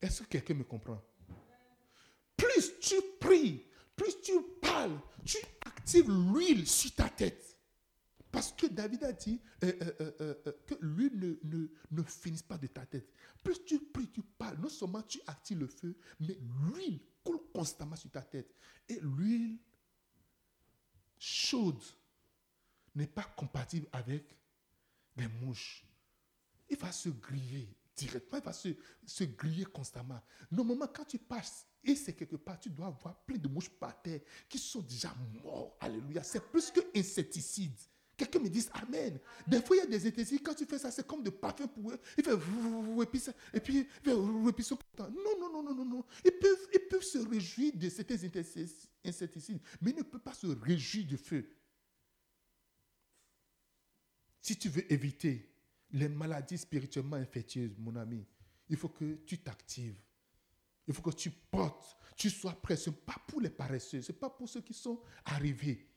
Est-ce que quelqu'un me comprend? Plus tu pries, plus tu parles, tu actives l'huile sur ta tête. Parce que David a dit euh, euh, euh, que l'huile ne, ne, ne finisse pas de ta tête. Plus tu pries, tu parles, non seulement tu actives le feu, mais l'huile coule constamment sur ta tête. Et l'huile chaude n'est pas compatible avec les mouches. Il va se griller directement, il va se, se griller constamment. Normalement, quand tu passes et c'est quelque part, tu dois avoir plein de mouches par terre qui sont déjà morts. Alléluia. C'est plus que insecticide. Quelqu'un me dit Amen. Des fois, il y a des insecticides, quand tu fais ça, c'est comme de parfum pour eux. Il fait et puis, et puis, sont contents. Non, non, non, non, non, non. Ils peuvent, ils peuvent se réjouir de ces insecticides, mais ils ne peuvent pas se réjouir du feu. Si tu veux éviter les maladies spirituellement infectieuses, mon ami, il faut que tu t'actives. Il faut que tu portes, tu sois prêt. Ce n'est pas pour les paresseux, ce n'est pas pour ceux qui sont arrivés.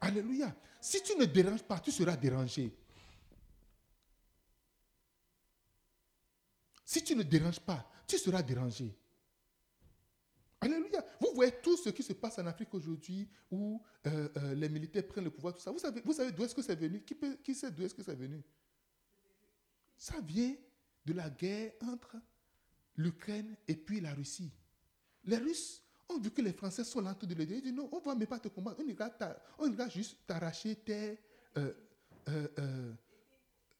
Alléluia. Si tu ne déranges pas, tu seras dérangé. Si tu ne déranges pas, tu seras dérangé. Alléluia. Vous voyez tout ce qui se passe en Afrique aujourd'hui où euh, euh, les militaires prennent le pouvoir, tout ça. Vous savez, vous savez d'où est-ce que c'est venu? Qui, qui sait d'où est-ce que c'est venu? Ça vient de la guerre entre l'Ukraine et puis la Russie. Les Russes vu que les Français sont là en de le. Ils disent non, on ne va même pas te combattre. On ira, on ira juste t'arracher tes, euh, euh,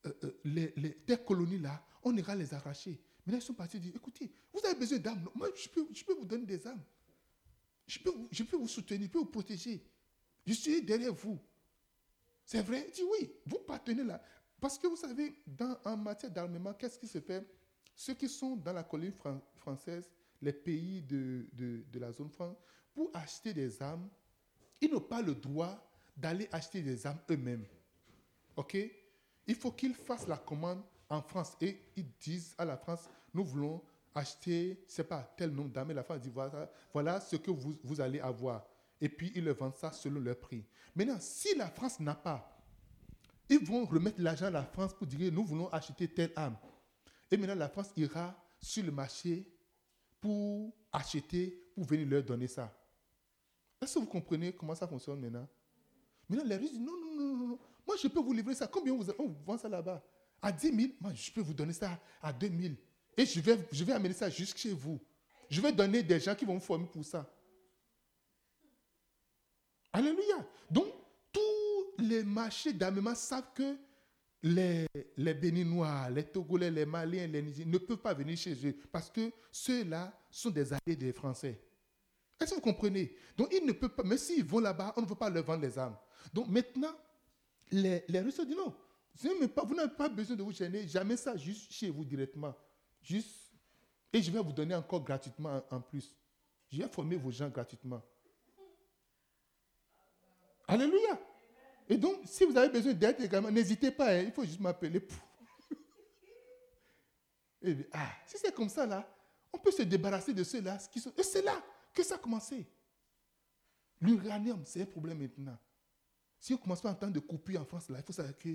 euh, les, les, tes colonies là. On ira les arracher. Mais là, ils sont partis dire écoutez, vous avez besoin d'armes. Moi, je peux, je peux vous donner des armes. Je peux, je peux vous soutenir, je peux vous protéger. Je suis derrière vous. C'est vrai? Il dit oui, vous partenez là. Parce que vous savez, dans, en matière d'armement, qu'est-ce qui se fait? Ceux qui sont dans la colonie française, les pays de, de, la zone franc, pour acheter des armes, ils n'ont pas le droit d'aller acheter des armes eux-mêmes. OK? Il faut qu'ils fassent la commande en France et ils disent à la France, nous voulons acheter, c'est pas, tel nombre d'âmes. Et la femme dit, voilà, ce que vous, vous allez avoir. Et puis, ils le vendent ça selon leur prix. Maintenant, si la France n'a pas, ils vont remettre l'argent à la France pour dire, nous voulons acheter telle âme. Et maintenant, la France ira sur le marché pour acheter, pour venir leur donner ça. Est-ce que vous comprenez comment ça fonctionne maintenant? Maintenant, les Russes disent, non, non, non, non, moi je peux vous livrer ça. Combien vous, on vend ça là-bas? À 10 000, moi je peux vous donner ça à 2 000. Et je vais, je vais amener ça jusque chez vous. Je vais donner des gens qui vont me former pour ça. Alléluia. Donc, tous les marchés d'armement savent que les, les Béninois, les Togolais, les Maliens, les Nigériens ne peuvent pas venir chez eux parce que ceux-là sont des alliés des Français. Est-ce que vous comprenez? Donc, ils ne peuvent pas, mais s'ils vont là-bas, on ne veut pas leur vendre les armes. Donc, maintenant, les, les Russes disent non, vous n'avez pas besoin de vous gêner, jamais ça juste chez vous directement. Juste, et je vais vous donner encore gratuitement en plus. Je vais former vos gens gratuitement. Alléluia. Et donc, si vous avez besoin d'aide également, n'hésitez pas, hein, il faut juste m'appeler bien, ah, si c'est comme ça là, on peut se débarrasser de ceux-là. Et c'est là que ça a commencé. L'uranium, c'est un problème maintenant. Si on commence pas à entendre de coupures en France, là, il faut savoir que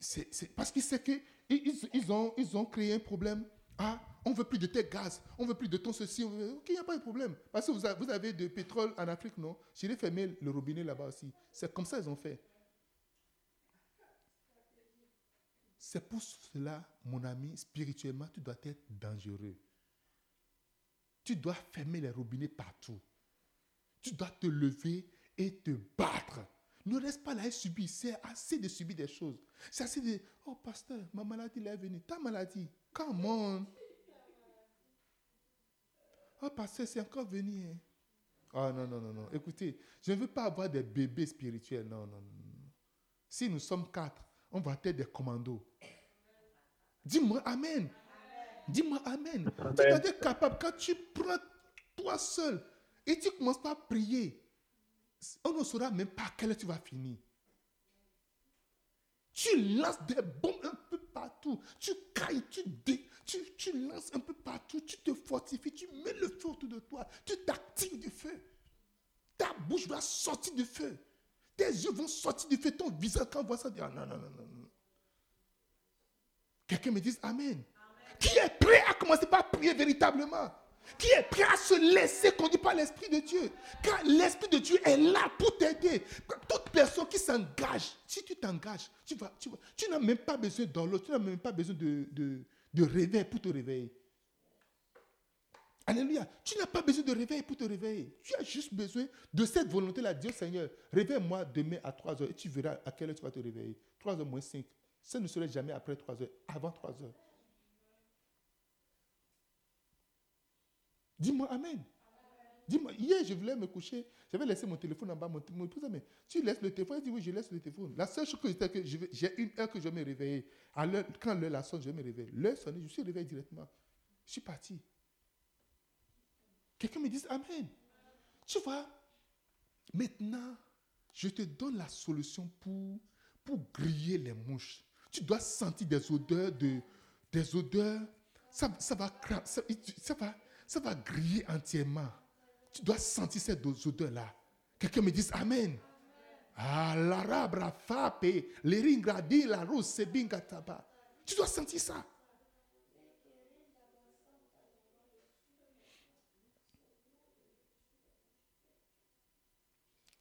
c'est parce qu'ils savent qu'ils ils ont, ils ont créé un problème. Ah, on veut plus de tes gaz, on veut plus de ton ceci. Ok, il n'y a pas de problème. Parce que vous avez, vous avez de pétrole en Afrique, non? J'irai fermer le robinet là-bas aussi. C'est comme ça qu'ils ont fait. C'est pour cela, mon ami, spirituellement, tu dois être dangereux. Tu dois fermer les robinets partout. Tu dois te lever et te battre. Ne reste pas là et subir. C'est assez de subir des choses. C'est assez de, oh pasteur, ma maladie est venue. Ta maladie, come on. Oh pasteur, c'est encore venu. Hein. Oh non, non, non, non. Écoutez, je ne veux pas avoir des bébés spirituels. Non, non, non. Si nous sommes quatre, on va être des commandos. Dis-moi Amen. Dis-moi Amen. Tu être capable, quand tu prends toi seul et tu commences pas à prier, on ne saura même pas à quelle heure tu vas finir. Tu lances des bombes un peu partout. Tu cailles, tu, tu, tu lances un peu partout. Tu te fortifies, tu mets le feu autour de toi. Tu t'actives du feu. Ta bouche va sortir du feu. Tes yeux vont sortir du feu. Ton visage, quand on voit ça, dit, ah, non, non, non, non. Quelqu'un me dise Amen. Qui est prêt à commencer par prier véritablement? Qui est prêt à se laisser conduire par l'Esprit de Dieu? Car l'Esprit de Dieu est là pour t'aider. Toute personne qui s'engage, si tu t'engages, tu, vas, tu, tu n'as même pas besoin l'autre, tu n'as même pas besoin de, de, de réveil pour te réveiller. Alléluia. Tu n'as pas besoin de réveil pour te réveiller. Tu as juste besoin de cette volonté-là. Dieu Seigneur, réveille-moi demain à 3 heures et tu verras à quelle heure tu vas te réveiller. 3 heures moins 5. Ça ne serait jamais après 3 heures, avant 3 heures. Dis-moi Amen. Dis-moi, hier, je voulais me coucher. J'avais laissé mon téléphone en bas. Mon, épouse tu laisses le téléphone? Il dit, oui, je laisse le téléphone. La seule chose que c'était que j'ai une heure que je vais me réveiller. Quand l'heure la sonne, je vais me réveiller. L'heure sonne, je suis réveillé directement. Je suis parti. Quelqu'un me dit Amen. Tu vois, maintenant, je te donne la solution pour, pour griller les mouches. Tu dois sentir des odeurs de, des odeurs. Ça, ça, va, ça, ça, va, ça va griller entièrement. Tu dois sentir ces odeurs-là. Quelqu'un me dit Amen. Ah, fape, ringradi, la c'est bingataba. Tu dois sentir ça.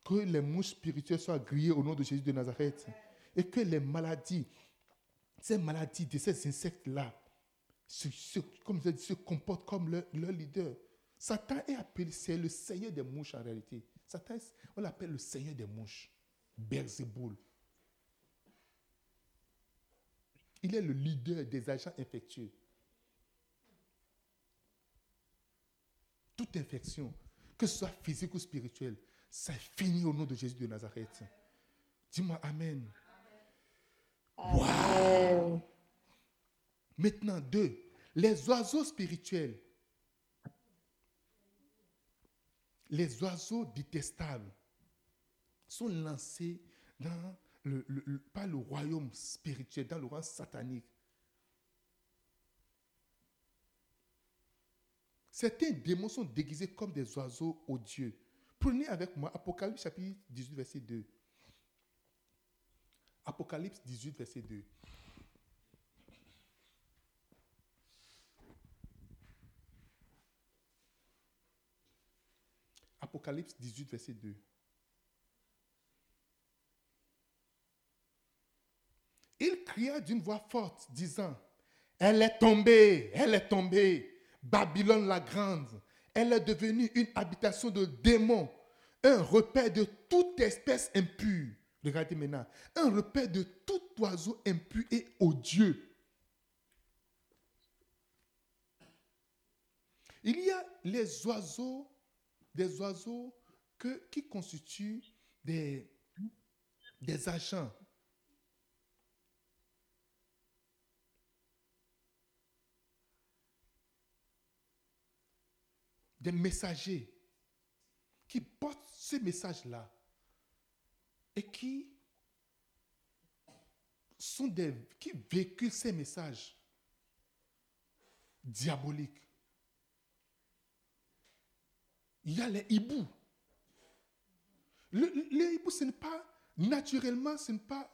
Que les mouches spirituelles soient grillées au nom de Jésus de Nazareth. Et que les maladies, ces maladies de ces insectes-là, se, comme je se comportent comme leur, leader. Satan est appelé, c'est le seigneur des mouches en réalité. Satan, on l'appelle le seigneur des mouches. Beelzebul. Il est le leader des agents infectieux. Toute infection, que ce soit physique ou spirituelle, ça finit au nom de Jésus de Nazareth. Dis-moi Amen. Wow. Maintenant, deux, les oiseaux spirituels. Les oiseaux détestables sont lancés dans le, pas le royaume spirituel, dans le royaume satanique. certains démons sont déguisés comme des oiseaux odieux. Prenez avec moi Apocalypse chapitre 18, verset 2. Apocalypse 18, verset 2. Apocalypse 18, verset 2. Il cria d'une voix forte, disant, Elle est tombée, elle est tombée, Babylone la grande. Elle est devenue une habitation de démons, un repère de toute espèce impure. Regardez maintenant, un repère de tout oiseau impur et odieux. Il y a les oiseaux, des oiseaux qui constituent des agents des messagers qui portent ce message-là et qui sont des qui véhiculent ces messages diaboliques. Il y a les hiboux. Le, les hiboux, ce n'est pas naturellement, ce n'est pas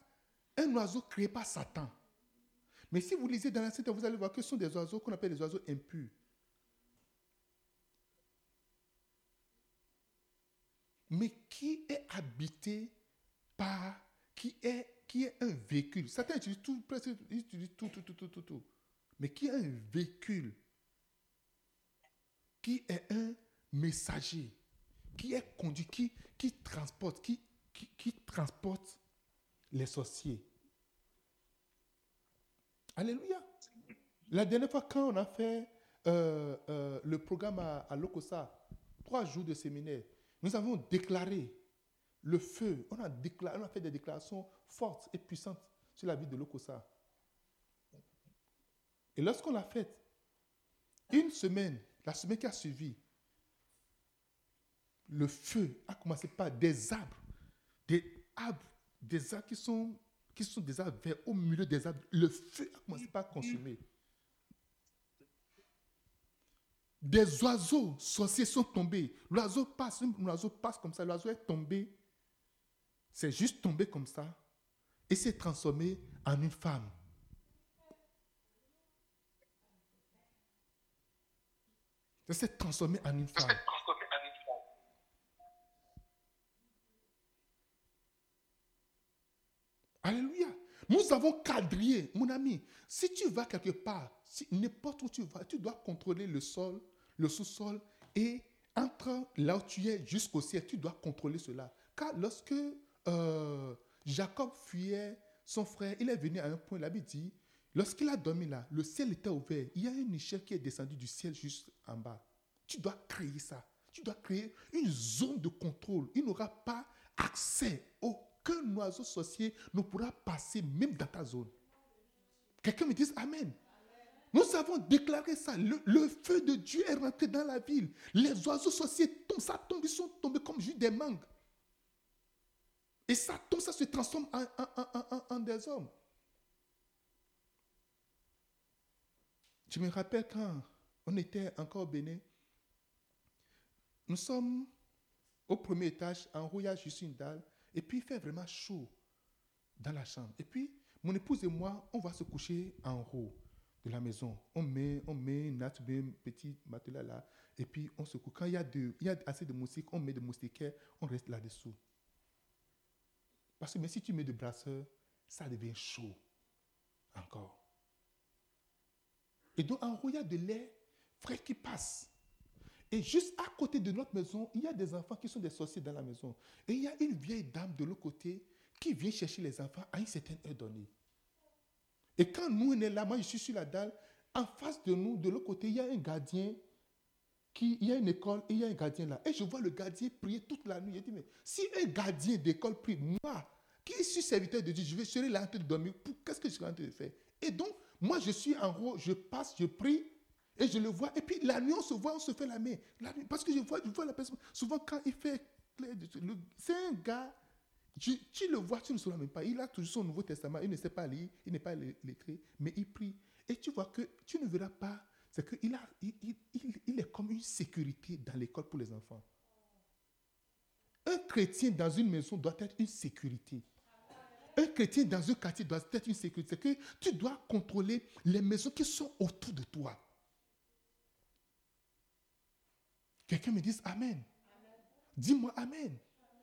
un oiseau créé par Satan. Mais si vous lisez dans la Sainte, vous allez voir que ce sont des oiseaux qu'on appelle des oiseaux impurs. Mais qui est habité par, qui est, qui est un véhicule? Certains utilisent tout, presque, tout, tout, tout, tout, tout, tout. Mais qui est un véhicule, qui est un messager, qui est conduit, qui, qui transporte, qui, qui, qui transporte les sorciers? Alléluia. La dernière fois, quand on a fait euh, euh, le programme à, à Lokosa, trois jours de séminaire, nous avons déclaré le feu. On a, fait des déclarations fortes et puissantes sur la vie de Lokosa. Et lorsqu'on l'a fait, une semaine, la semaine qui a suivi, le feu a commencé par des arbres, des arbres, des arbres qui sont, qui sont des arbres verts au milieu des arbres. Le feu a commencé par consumer. Des oiseaux sorciers sont tombés. L'oiseau passe, l'oiseau passe comme ça, l'oiseau est tombé. C'est juste tombé comme ça et s'est transformé en une femme. Il s'est transformé en une femme. Alléluia. Nous avons quadrillé, mon ami. Si tu vas quelque part, n'importe où tu vas, tu dois contrôler le sol, le sous-sol et entre là où tu es jusqu'au ciel, tu dois contrôler cela. Car lorsque euh, Jacob fuyait son frère, il est venu à un point, il dit, lorsqu'il a dormi là, le ciel était ouvert. Il y a une échelle qui est descendue du ciel juste en bas. Tu dois créer ça. Tu dois créer une zone de contrôle. Il n'aura pas accès. Aucun oiseau sorcier ne pourra passer même dans ta zone. Quelqu'un me dise Amen. Nous avons déclaré ça. Le, feu de Dieu est rentré dans la ville. Les oiseaux sorciers tombent, ça tombe, ils sont tombés comme juste des mangues. Et ça tombe, ça se transforme en, des hommes. Je me rappelle quand on était encore au Bénin, nous sommes au premier étage, en haut, il y a juste une dalle, et puis il fait vraiment chaud dans la chambre. Et puis, mon épouse et moi, on va se coucher en haut de la maison. On met, on met une un petit matelas là, et puis on se couche. Quand il y, a de, il y a assez de moustiques, on met des moustiquaires, on reste là-dessous. Parce que mais si tu mets de brasseurs, ça devient chaud encore. Et donc en haut, il y a de lait frais qui passe. Et juste à côté de notre maison, il y a des enfants qui sont des sorciers dans la maison. Et il y a une vieille dame de l'autre côté qui vient chercher les enfants à une certaine heure donnée. Et quand nous, on est là, moi je suis sur la dalle, en face de nous, de l'autre côté, il y a un gardien, qui, il y a une école et il y a un gardien là. Et je vois le gardien prier toute la nuit. Je dis, mais si un gardien d'école prie, moi, qui suis serviteur de Dieu, je vais serai là en train de dormir, qu'est-ce que je suis en train de faire? Et donc, moi je suis en haut, je passe, je prie, et je le vois. Et puis la nuit, on se voit, on se fait la main. parce que je vois, je vois la personne. Souvent, quand il fait. C'est un gars tu, le vois, tu ne sauras même pas. Il a toujours son Nouveau Testament. Il ne sait pas lire, il n'est pas lettré, mais il prie. Et tu vois que tu ne verras pas c'est qu'il il est comme une sécurité dans l'école pour les enfants. Un chrétien dans une maison doit être une sécurité. Un chrétien dans un quartier doit être une sécurité. C'est que tu dois contrôler les maisons qui sont autour de toi. Quelqu'un me dise Amen. Dis-moi Amen.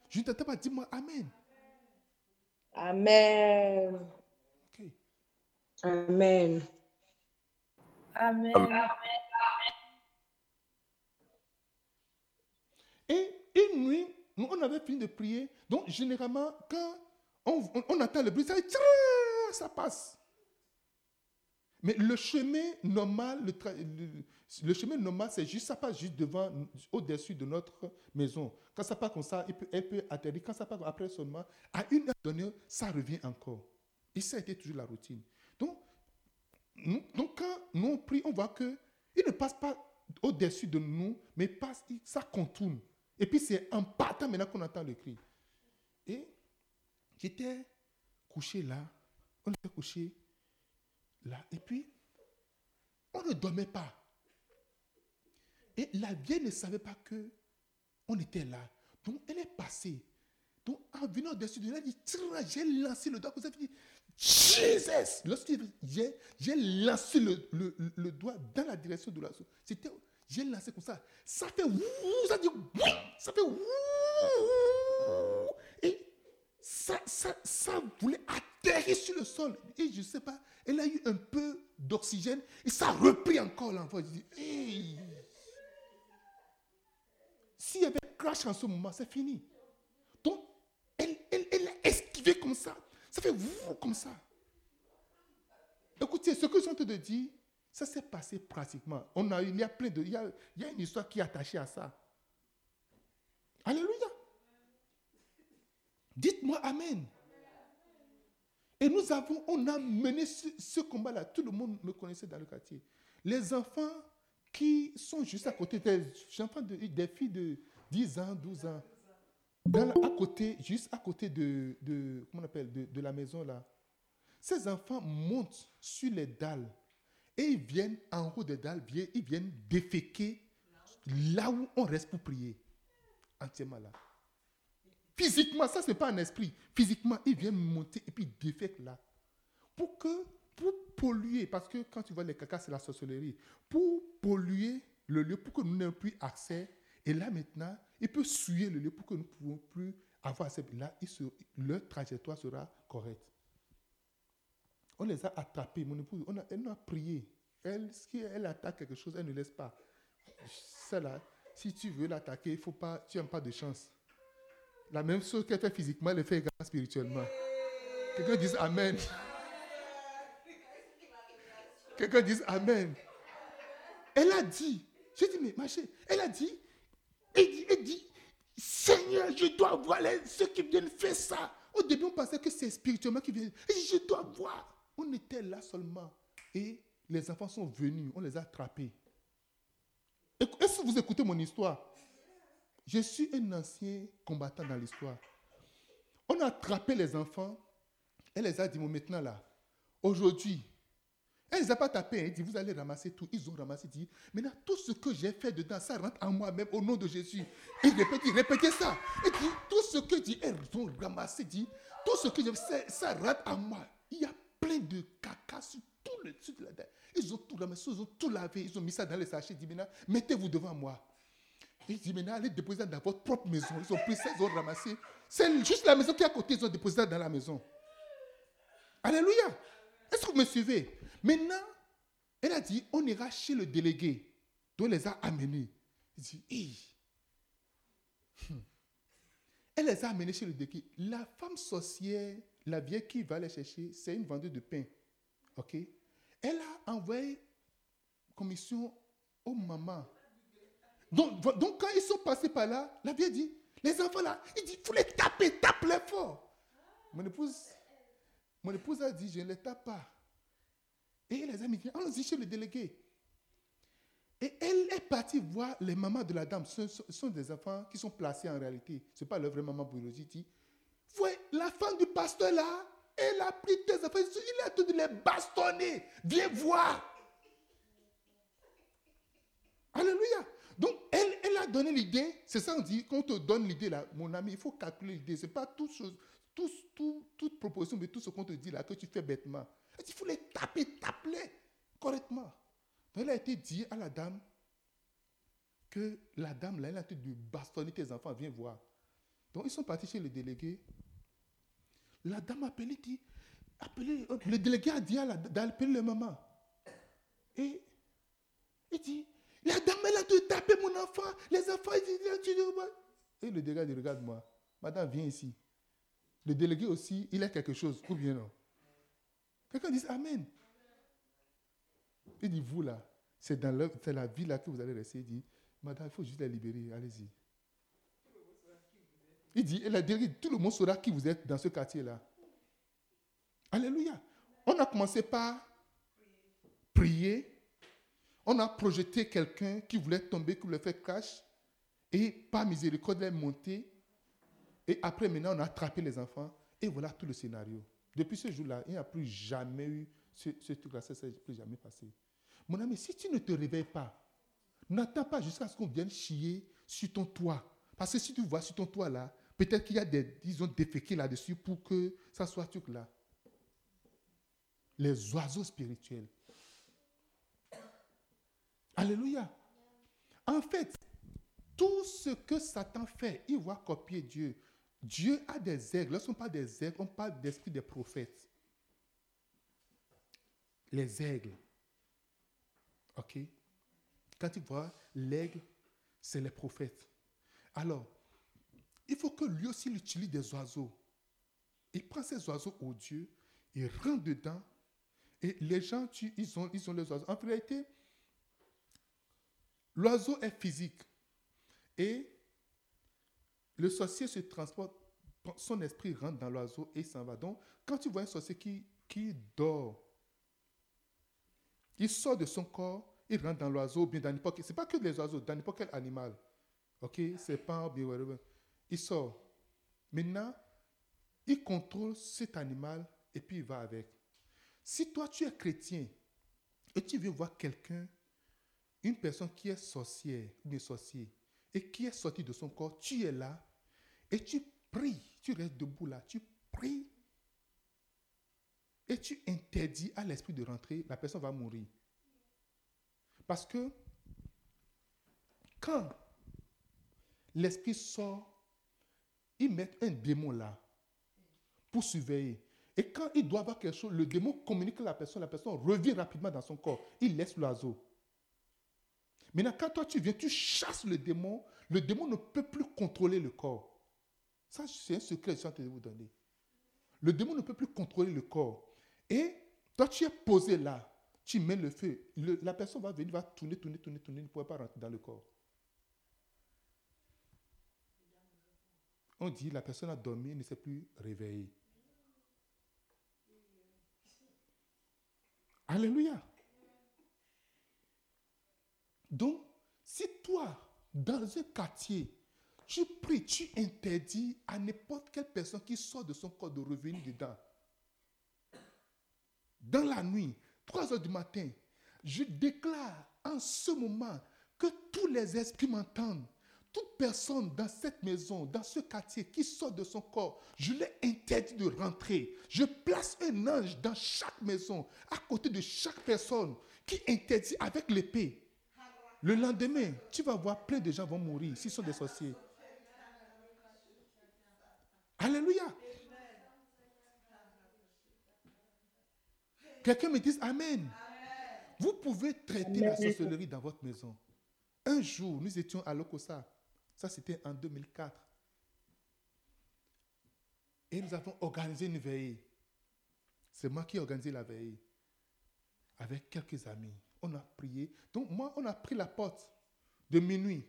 Je ne t'entends pas, dis-moi Amen. Amen. Ok. Amen. Amen. Et une nuit, nous, on avait fini de prier. Donc, généralement, quand on, on- on entend le bruit, ça, ça passe. Mais le chemin normal, le, le- chemin normal, c'est juste, ça passe juste devant, au-dessus de notre maison. Quand ça passe comme ça, il peut, elle peut atterrir. Quand ça passe après seulement, à une heure donnée, ça revient encore. Et ça a été toujours la routine. Donc, donc quand nous on prie, on voit que il ne passe pas au-dessus de nous, mais passe, ça contourne. Et puis c'est en partant maintenant qu'on entend le cri. Et j'étais couché là, on était couché là, et puis on ne dormait pas. Et la vieille ne savait pas que on était là. Donc elle est passée. Donc en venant au-dessus de Tira, j'ai lancé le doigt ça, elle dit, Jesus! J'ai lancé le, le- le doigt dans la direction de la c'était j'ai lancé comme ça. Ça fait wouh, ça dit ça fait wouh. Et ça, ça, ça voulait sur le sol. Et je ne sais pas, elle a eu un peu d'oxygène et ça a repris encore l'enfant. Je dis. S'il y avait crash en ce moment, c'est fini. Donc, elle, elle, elle a esquivé comme ça. Ça fait vous comme ça. Écoutez, ce que je train de dire, ça s'est passé pratiquement. On a, il y a plein de, il y a, il y a une histoire qui est attachée à ça. Alléluia. Dites-moi Amen. Et nous avons, on a mené ce, combat-là. Tout le monde me connaissait dans le quartier. Les enfants qui sont juste à côté, des des filles de 10 ans, 12 ans, à côté, juste à côté de, comment on appelle, de, la maison là. Ces enfants montent sur les dalles et ils viennent en haut des dalles, ils viennent déféquer là où on reste pour prier. Entièrement là. Physiquement, ça, ce n'est pas un esprit. Physiquement, ils viennent monter et puis défèquent là. Pour que, pour polluer, parce que quand tu vois les cacas, c'est la sorcellerie. Pour polluer le lieu, pour que nous n'ayons plus accès. Et là, maintenant, il peut souiller le lieu pour que nous ne pouvons plus avoir accès. Là, il leur trajectoire sera correcte. On les a attrapés. Mon épouse, on a, elle nous a prié. Elle attaque quelque chose, elle ne laisse pas. Celle-là, si tu veux l'attaquer, il faut pas, tu n'as pas de chance. La même chose qu'elle fait physiquement, elle le fait également spirituellement. Quelqu'un dise Amen. Quelqu'un dise Amen. Elle a dit, j'ai dit, mais ma elle a dit, elle dit, elle dit, Seigneur, je dois voir ceux qui viennent faire ça. Au début, on pensait que c'est spirituellement qui viennent. Je dois voir. On était là seulement. Et les enfants sont venus, on les a attrapés. Est-ce que vous écoutez mon histoire? Je suis un ancien combattant dans l'histoire. On a attrapé les enfants. Elle les a dit, maintenant là, aujourd'hui, elle ne les a pas tapés. Elle dit, vous allez ramasser tout. Ils ont ramassé, dit, maintenant, tout ce que j'ai fait dedans, ça rentre en moi-même au nom de Jésus. Et répétez, répétez ça. Et dit, tout ce que dit, elles ont ramassé, dit, tout ce que j'ai fait, ça, rentre en moi. Il y a plein de caca sur tout le dessus de la tête. Ils ont tout ramassé, ils ont tout lavé, ils ont mis ça dans les sachets. Dit, maintenant, mettez-vous devant moi. Il dit, maintenant, allez déposer dans votre propre maison. Ils ont pris ça, ils ont ramassé. C'est juste la maison qui est à côté, ils ont déposé dans la maison. Alléluia. Est-ce que vous me suivez? Maintenant, elle a dit, on ira chez le délégué. Elle les a amenés. Il dit, Hi. Hmm. Elle les a amenés chez le délégué. La femme sorcière, la vieille qui va les chercher, c'est une vendeuse de pain. OK? Elle a envoyé commission aux mamans. Donc, quand ils sont passés par là, la vieille dit, les enfants là, il dit, il faut les taper, tape-les fort. Mon épouse, mon épouse a dit, je ne les tape pas. Et les a mis, allons-y chez le délégué. Et elle est partie voir les mamans de la dame. Ce sont, des enfants qui sont placés en réalité. Ce n'est pas leur vraie maman biologique. Dit, Voyez, la femme du pasteur là, elle a pris tes enfants, il a tout de les bastonner. Viens voir. T'a donné l'idée, c'est ça on dit, quand on te donne l'idée là, mon ami, il faut calculer l'idée. C'est pas toute chose, tout, tout, toute proposition, mais tout ce qu'on te dit là, que tu fais bêtement. Il faut les taper, taper correctement. Donc il a été dit à la dame que la dame là, elle a été de bastonner tes enfants, viens voir. Donc ils sont partis chez le délégué. La dame a appelé, dit, appelé, le délégué a dit à la- d'appeler le maman. Et il dit, la dame, elle a dû taper mon enfant. Les enfants, ils disent. Et le délégué dit, regarde-moi. Madame, viens ici. Le délégué aussi, il a quelque chose, ou bien non? Quelqu'un dit Amen. Il dit, vous là, c'est dans le- c'est la vie là que vous allez rester. Il dit, Madame, il faut juste la libérer, allez-y. Il dit, elle a dit, tout le monde saura qui vous êtes dans ce quartier-là. Alléluia. On a commencé par prier. On a projeté quelqu'un qui voulait tomber, qui voulait faire crash. Et par miséricorde, elle est montée. Et après, maintenant, on a attrapé les enfants. Et voilà tout le scénario. Depuis ce jour-là, il n'y a plus jamais eu ce, truc-là. Ça ne s'est plus jamais passé. Mon ami, si tu ne te réveilles pas, n'attends pas jusqu'à ce qu'on vienne chier sur ton toit. Parce que si tu vois sur ton toit là, peut-être qu'il y a des, disons, déféqués là-dessus pour que ça soit truc là. Les oiseaux spirituels. Alléluia. En fait, tout ce que Satan fait, il va copier Dieu. Dieu a des aigles. Lorsqu'on parle des aigles, on parle d'esprit des prophètes. Les aigles. OK? Quand tu vois l'aigle, c'est les prophètes. Alors, il faut que lui aussi il utilise des oiseaux. Il prend ces oiseaux au Dieu, il rentre dedans, et les gens, ils, ont, ils ont les oiseaux. En réalité, l'oiseau est physique. Et le sorcier se transporte, son esprit rentre dans l'oiseau et s'en va. Donc, quand tu vois un sorcier qui, qui dort, il sort de son corps, il rentre dans l'oiseau, bien dans n'importe quel. Ce n'est pas que les oiseaux, dans n'importe quel animal. OK C'est pas. Il sort. Maintenant, il contrôle cet animal et puis il va avec. Si toi, tu es chrétien et tu veux voir quelqu'un, une personne qui est sorcière ou bien et qui est sorti de son corps, tu es là et tu pries, tu restes debout là, tu pries et tu interdis à l'esprit de rentrer, la personne va mourir. Parce que quand l'esprit sort, ils mettent un démon là pour surveiller. Et quand il doit avoir quelque chose, le démon communique à la personne, la personne revient rapidement dans son corps. Il laisse l'oiseau. Maintenant, quand toi tu viens, tu chasses le démon, le démon ne peut plus contrôler le corps. Ça, c'est un secret que je suis en train de vous donner. Le démon ne peut plus contrôler le corps. Et toi, tu es posé là, tu mets le feu. La personne va venir, va tourner, tourner, tourner, tourner, ne pourrait pas rentrer dans le corps. On dit la personne a dormi, ne s'est plus réveillée. Alléluia. Donc, si toi, dans un quartier, tu pries, tu interdis à n'importe quelle personne qui sort de son corps de revenir dedans, dans la nuit, 3 heures du matin, je déclare en ce moment que tous les esprits m'entendent. Toute personne dans cette maison, dans ce quartier qui sort de son corps, je l'ai interdit de rentrer. Je place un ange dans chaque maison, à côté de chaque personne, qui interdit avec l'épée. Le lendemain, tu vas voir plein de gens vont mourir s'ils sont des sorciers. Alléluia. Quelqu'un me dise Amen. Vous pouvez traiter la sorcellerie dans votre maison. Un jour, nous étions à Lokosa. Ça, c'était en 2004. Et nous avons organisé une veillée. C'est moi qui ai organisé la veillée. Avec quelques amis. On a prié. Donc, moi, on a pris la porte de minuit.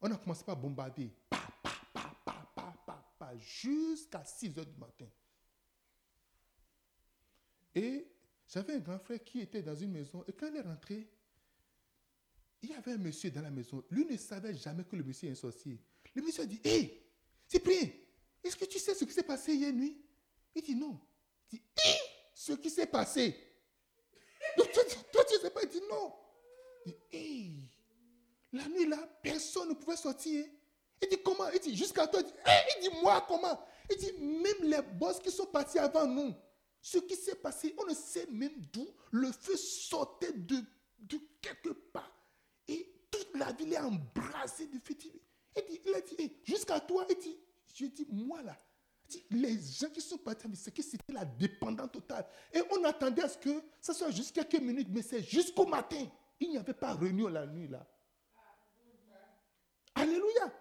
On a commencé par bombarder. Pa, pa, pa, pa, pa, pa, pa, jusqu'à 6 heures du matin. Et j'avais un grand frère qui était dans une maison. Et quand il est rentré, il y avait un monsieur dans la maison. Lui ne savait jamais que le monsieur est un sorcier. Le monsieur a dit Hé, Cyprien, est-ce que tu sais ce qui s'est passé hier nuit? Il dit Non. Il dit Hé, ce qui s'est passé. Donc, toi, pas Il dit Non. Il La nuit là, personne ne pouvait sortir. Il dit comment? Il dit jusqu'à toi. Il dit, Eh, il dit moi comment? Il dit même les boss qui sont partis avant nous, ce qui s'est passé, on ne sait même d'où le feu sortait de, quelque part. Et toute la ville est embrassée de feu. Il dit, il a dit, jusqu'à toi, il dit, je dis, moi là, les gens qui sont partis, c'est que c'était la dépendance totale. Et on attendait à ce que ça soit juste quelques minutes, mais c'est jusqu'au matin. Il n'y avait pas réunion la nuit là. Alléluia.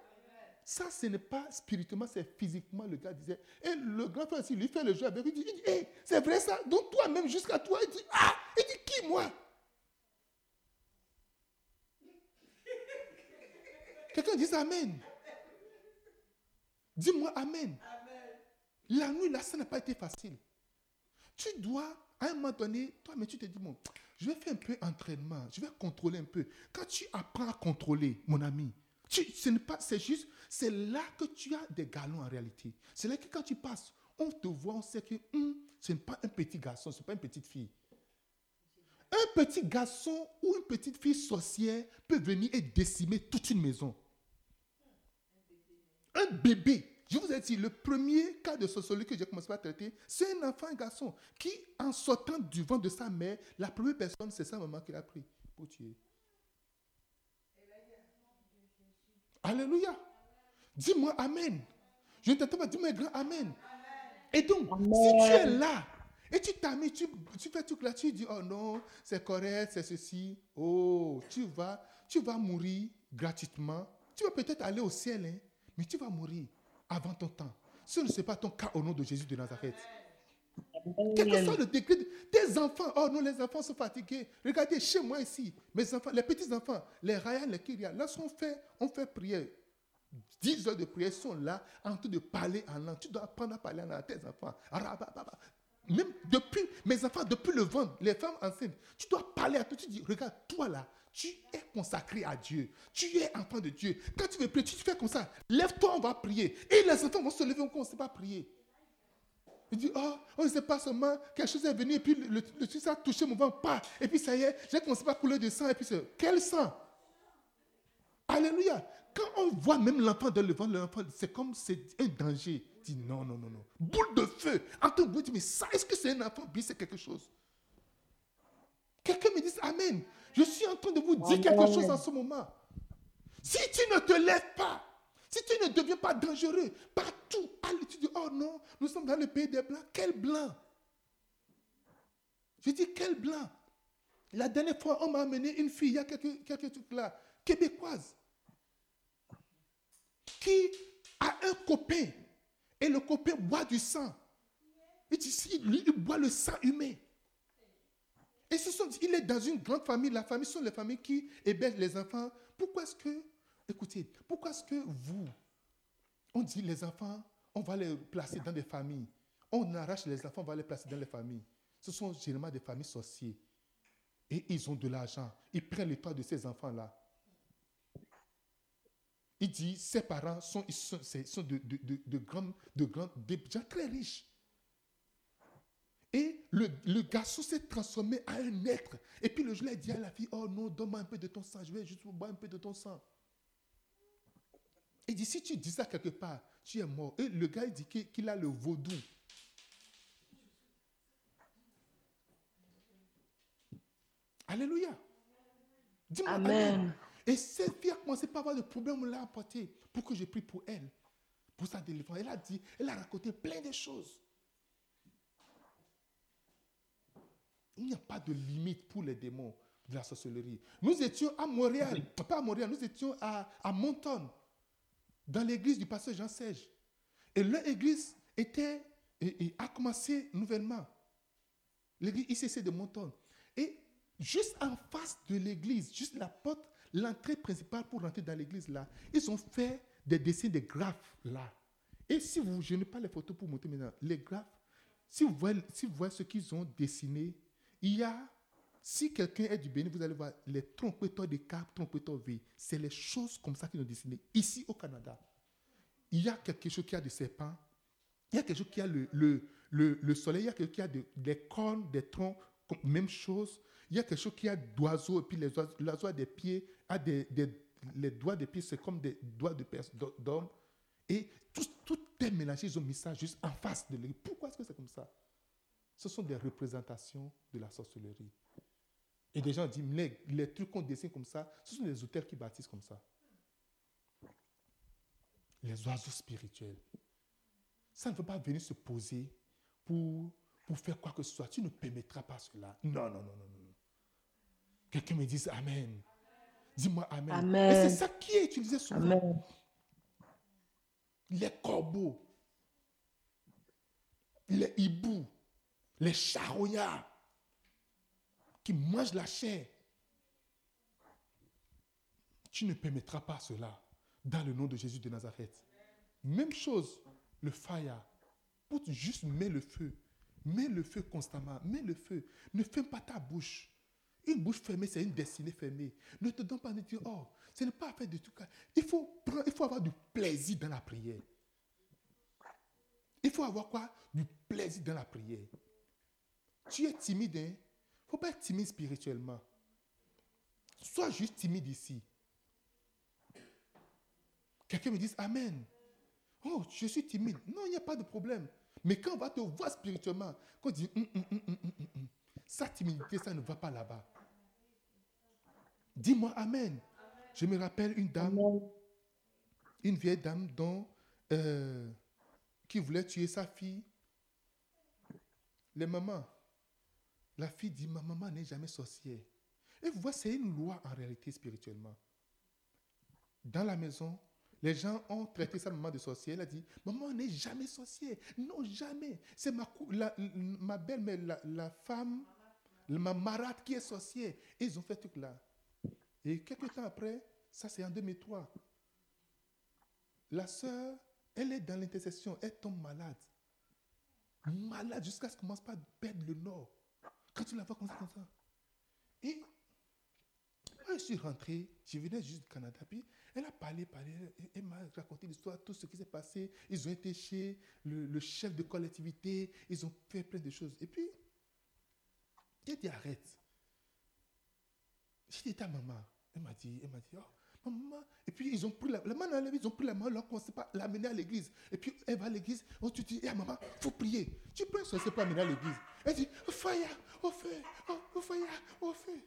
Ça, ce n'est pas spirituellement, c'est physiquement, le gars disait. Et le grand frère aussi, lui fait le jeu avec lui, il dit, il Hey, c'est vrai ça? Donc toi-même, jusqu'à toi, il dit, ah, il dit, qui moi? Quelqu'un dit Amen. Dis-moi Amen. La nuit, là, ça n'a pas été facile. Tu dois, à un moment donné, toi, mais tu te dis, bon, je vais faire un peu d'entraînement, je vais contrôler un peu. Quand tu apprends à contrôler, mon ami, ce n'est pas, c'est juste, c'est là que tu as des galons en réalité. C'est là que quand tu passes, on te voit, on sait que hum, ce n'est pas un petit garçon, ce n'est pas une petite fille. Un petit garçon ou une petite fille sorcière peut venir et décimer toute une maison. Un bébé. Je vous ai dit, le premier cas de sorcellerie que j'ai commencé à traiter, c'est un enfant, un garçon, qui, en sortant du ventre de sa mère, la première personne, c'est sa maman qui l'a pris pour tuer. Alléluia. Dis-moi Amen. Je ne t'entends pas, dis-moi grand Amen. Et donc, si tu es là, et tu t'as mis, tu, tu fais tout là, tu dis, oh non, c'est correct, c'est ceci. Oh, tu vas, tu vas mourir gratuitement. Tu vas peut-être aller au ciel, hein, mais tu vas mourir avant ton temps. Ce ne c'est pas ton cas au nom de Jésus de Nazareth. Quel que soit le degré de- tes enfants, oh non, les enfants sont fatigués. Regardez chez moi ici, mes enfants, les petits enfants, les Ryan, les Kyria, lorsqu'on fait, on fait prière, 10 heures de prière sont là en train de parler en langue. Tu dois apprendre à parler en langue à tes enfants. Même depuis, mes enfants, depuis le ventre, les femmes enceintes, tu dois parler à toi. Tu dis, regarde, toi là, tu es consacré à Dieu. Tu es enfant de Dieu. Quand tu veux prier, tu fais comme ça. Lève-toi, on va prier. Et les enfants vont se lever, on ne sait pas prier. Il dit, oh, on ne sait pas seulement, quelque chose est venu, et puis le, le, a touché mon ventre, pas. Et puis ça y est, j'ai commencé à couler de sang, et puis c'est, quel sang? Alléluia. Quand on voit même l'enfant dans le ventre, c'est comme c'est un danger. Dit, non, non, non, non. Boule de feu. En tout cas, dit, mais ça, est-ce que c'est un enfant Bien, c'est quelque chose? Quelqu'un me dit, Amen. Je suis en train de vous dire quelque chose en ce moment. Si tu ne te lèves pas, si tu ne deviens pas dangereux, partout, tu dis, oh non, nous sommes dans le pays des Blancs. Quel blanc? Je dis, quel blanc? La dernière fois, on m'a amené une fille, il y a quelques, quelques trucs là, québécoise, qui a un copain, et le copain boit du sang. Il lui, il boit le sang humain. Et ce sont, il est dans une grande famille. La famille sont les familles qui hébergent les enfants. Pourquoi est-ce que, écoutez, pourquoi est-ce que vous, on dit les enfants, on va les placer dans des familles. On arrache les enfants, on va les placer dans les familles. Ce sont généralement des familles sorciers. Et ils ont de l'argent. Ils prennent le temps de ces enfants-là. Il dit, ses parents sont, sont, sont de, de, de, de grands, de très riches. Et le, le garçon s'est transformé en un être. Et puis le a dit à la fille, oh non, donne-moi un peu de ton sang, je vais juste boire un peu de ton sang. Il dit, si tu dis ça quelque part, tu es mort. Et le gars, il dit qu'il qu'il a le vaudou. Alléluia. Dis-moi Amen. Amen. Et cette fille a commencé par avoir des problèmes, on l'a apporté pour que je prie pour elle, pour sa délivrance. Elle a dit, elle a raconté plein de choses. Il n'y a pas de limite pour les démons de la sorcellerie. Nous étions à Montréal, pas à Montréal, nous étions à, à Monton, dans l'église du pasteur Jean Serge. Et leur église était, et, et a commencé nouvellement. L'église ICC de Monton. Et juste en face de l'église, juste la porte, l'entrée principale pour rentrer dans l'église là, ils ont fait des dessins de graphes là. Et si vous, je n'ai pas les photos pour montrer maintenant, les graphes, si vous voyez, si vous voyez ce qu'ils ont dessiné, il y a, si quelqu'un est du Bénin, vous allez voir les trompeteurs de K, trompeteurs V. C'est les choses comme ça qu'ils ont dessinées ici au Canada. Il y a quelque chose qui a des serpents, il y a quelque chose qui a le, le, le, le soleil, il y a quelque chose qui a de- des cornes, des troncs, même chose. Il y a quelque chose qui a d'oiseaux, et puis les oiseaux, l'oiseau a des pieds, a des, des, les doigts des pieds, c'est comme des doigts de d'homme. Et tout, tout est mélangé, ils ont mis ça juste en face de l'église. Pourquoi est-ce que c'est comme ça? Ce sont des représentations de la sorcellerie. Et des gens disent, les, les trucs qu'on dessine comme ça, ce sont les auteurs qui bâtissent comme ça. Les oiseaux spirituels. Ça ne veut pas venir se poser pour, pour faire quoi que ce soit. Tu ne permettras pas cela. Non, non, non, non, non. Quelqu'un me dise Amen. Dis-moi Amen. Amen. Et c'est ça qui est utilisé souvent. Amen. Les corbeaux, les hiboux, les charognards qui mangent la chair. Tu ne permettras pas cela dans le nom de Jésus de Nazareth. Même chose, le fire. Pour juste mets le feu. Mets le feu constamment. Mets le feu. Ne ferme pas ta bouche. Une bouche fermée, c'est une destinée fermée. Ne te donne pas de dire, oh, ce n'est pas à faire de tout cas. Il faut, il faut avoir du plaisir dans la prière. Il faut avoir quoi? Du plaisir dans la prière. Tu es timide, hein? Il ne faut pas être timide spirituellement. Sois juste timide ici. Quelqu'un me dit Amen. Oh, je suis timide. Non, il n'y a pas de problème. Mais quand on va te voir spirituellement, quand on dit Hum, hum, hum, sa timidité, ça ne va pas là-bas. Dis-moi Amen. Je me rappelle une dame une vieille dame dont, euh, qui voulait tuer sa fille. Les mamans. La fille dit, ma maman n'est jamais sorcière. Et vous voyez, c'est une loi en réalité spirituellement. Dans la maison, les gens ont traité sa maman de sorcière. Elle a dit, maman n'est jamais sorcière. Non, jamais. C'est ma, la- ma belle-mère, la, la femme, ma marade qui est sorcière. Et ils ont fait tout là. Et quelques temps après, ça c'est en 2003. La sœur, elle est dans l'intercession, elle tombe malade. Malade jusqu'à ce qu'elle commence pas à perdre le nord. Quand tu la vois comme ça, comme ça. Et quand je suis rentré, je venais juste du Canada, puis elle a parlé, parlé, elle, m'a raconté l'histoire, tout ce qui s'est passé. Ils ont été chez le chef de collectivité, ils ont fait plein de choses. Et puis, il a dit arrête. J'ai dit ta maman. Elle m'a dit, elle m'a dit, oh, maman. Et puis ils ont pris la, main dans ils ont pris la main, leur commencé pas l'amener à l'église. Et puis elle va à l'église, oh, tu dis, eh maman, faut prier. Tu prends ça, c'est pas amener à l'église. Elle dit, oh, fire, au feu, oh, oh, fire, au feu.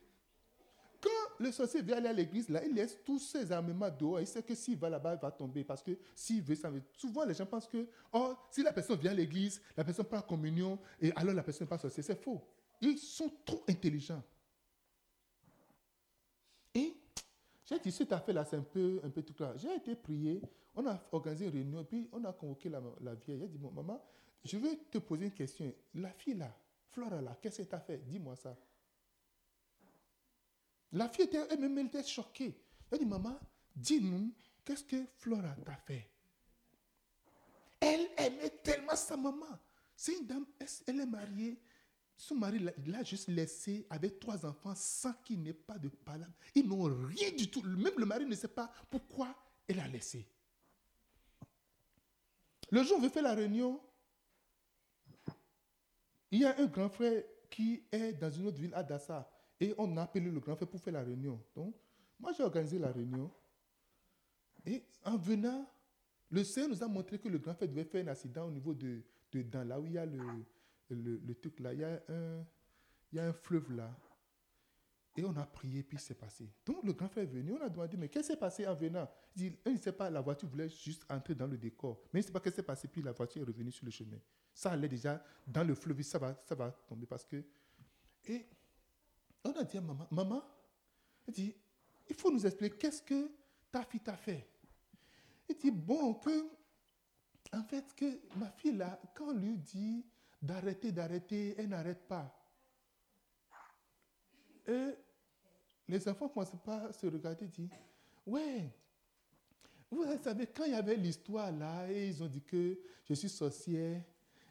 Quand le sorcier vient aller à l'église, là, il laisse tous ses armements dehors. Il sait que s'il va là-bas, il va tomber. Parce que s'il veut, ça veut. Souvent, les gens pensent que, oh, si la personne vient à l'église, la personne prend la communion, et alors la personne n'est pas sorcière. C'est faux. Ils sont trop intelligents. Et j'ai dit, cette affaire-là, c'est un peu, un peu tout clair. J'ai été prié, on a organisé une réunion, et puis on a convoqué la, vieille. A dit, maman, je veux te poser une question. La fille là, Flora là, qu'est-ce qu'elle t'a fait? Dis-moi ça. La fille était, elle-même, elle était choquée. Elle dit, maman, dis-nous, qu'est-ce que Flora t'a fait? Elle aimait tellement sa maman. C'est une dame, elle est mariée. Son mari l'a juste laissé avec trois enfants sans qu'il n'ait pas de parole. Ils n'ont rien du tout. Même le mari ne sait pas pourquoi elle a laissé. Le jour où on veut faire la réunion, il y a un grand frère qui est dans une autre ville à Dassa. Et on a appelé le grand frère pour faire la réunion. Donc, moi, j'ai organisé la réunion. Et en venant, le Seigneur nous a montré que le grand frère devait faire un accident au niveau de, de dans là où il y a le, le, le truc là. Il y, a un, il y a un fleuve là. Et on a prié, puis c'est passé. Donc le grand frère est venu, on a demandé, mais qu'est-ce qui s'est passé en venant? Il dit, il ne sait pas, la voiture voulait juste entrer dans le décor. Mais il ne sait pas qu'est-ce qui s'est passé, puis la voiture est revenue sur le chemin. Ça allait déjà dans le fleuve, ça va, ça va tomber parce que... Et on a dit à maman, maman, elle dit, il faut nous expliquer qu'est-ce que ta fille t'a fait. Il dit, bon, que, en fait, que ma fille là, quand on lui dit d'arrêter, d'arrêter, elle n'arrête pas. Et les enfants ne commencent pas à se regarder et disent, ouais, vous savez, quand il y avait l'histoire là, et ils ont dit que je suis sorcière,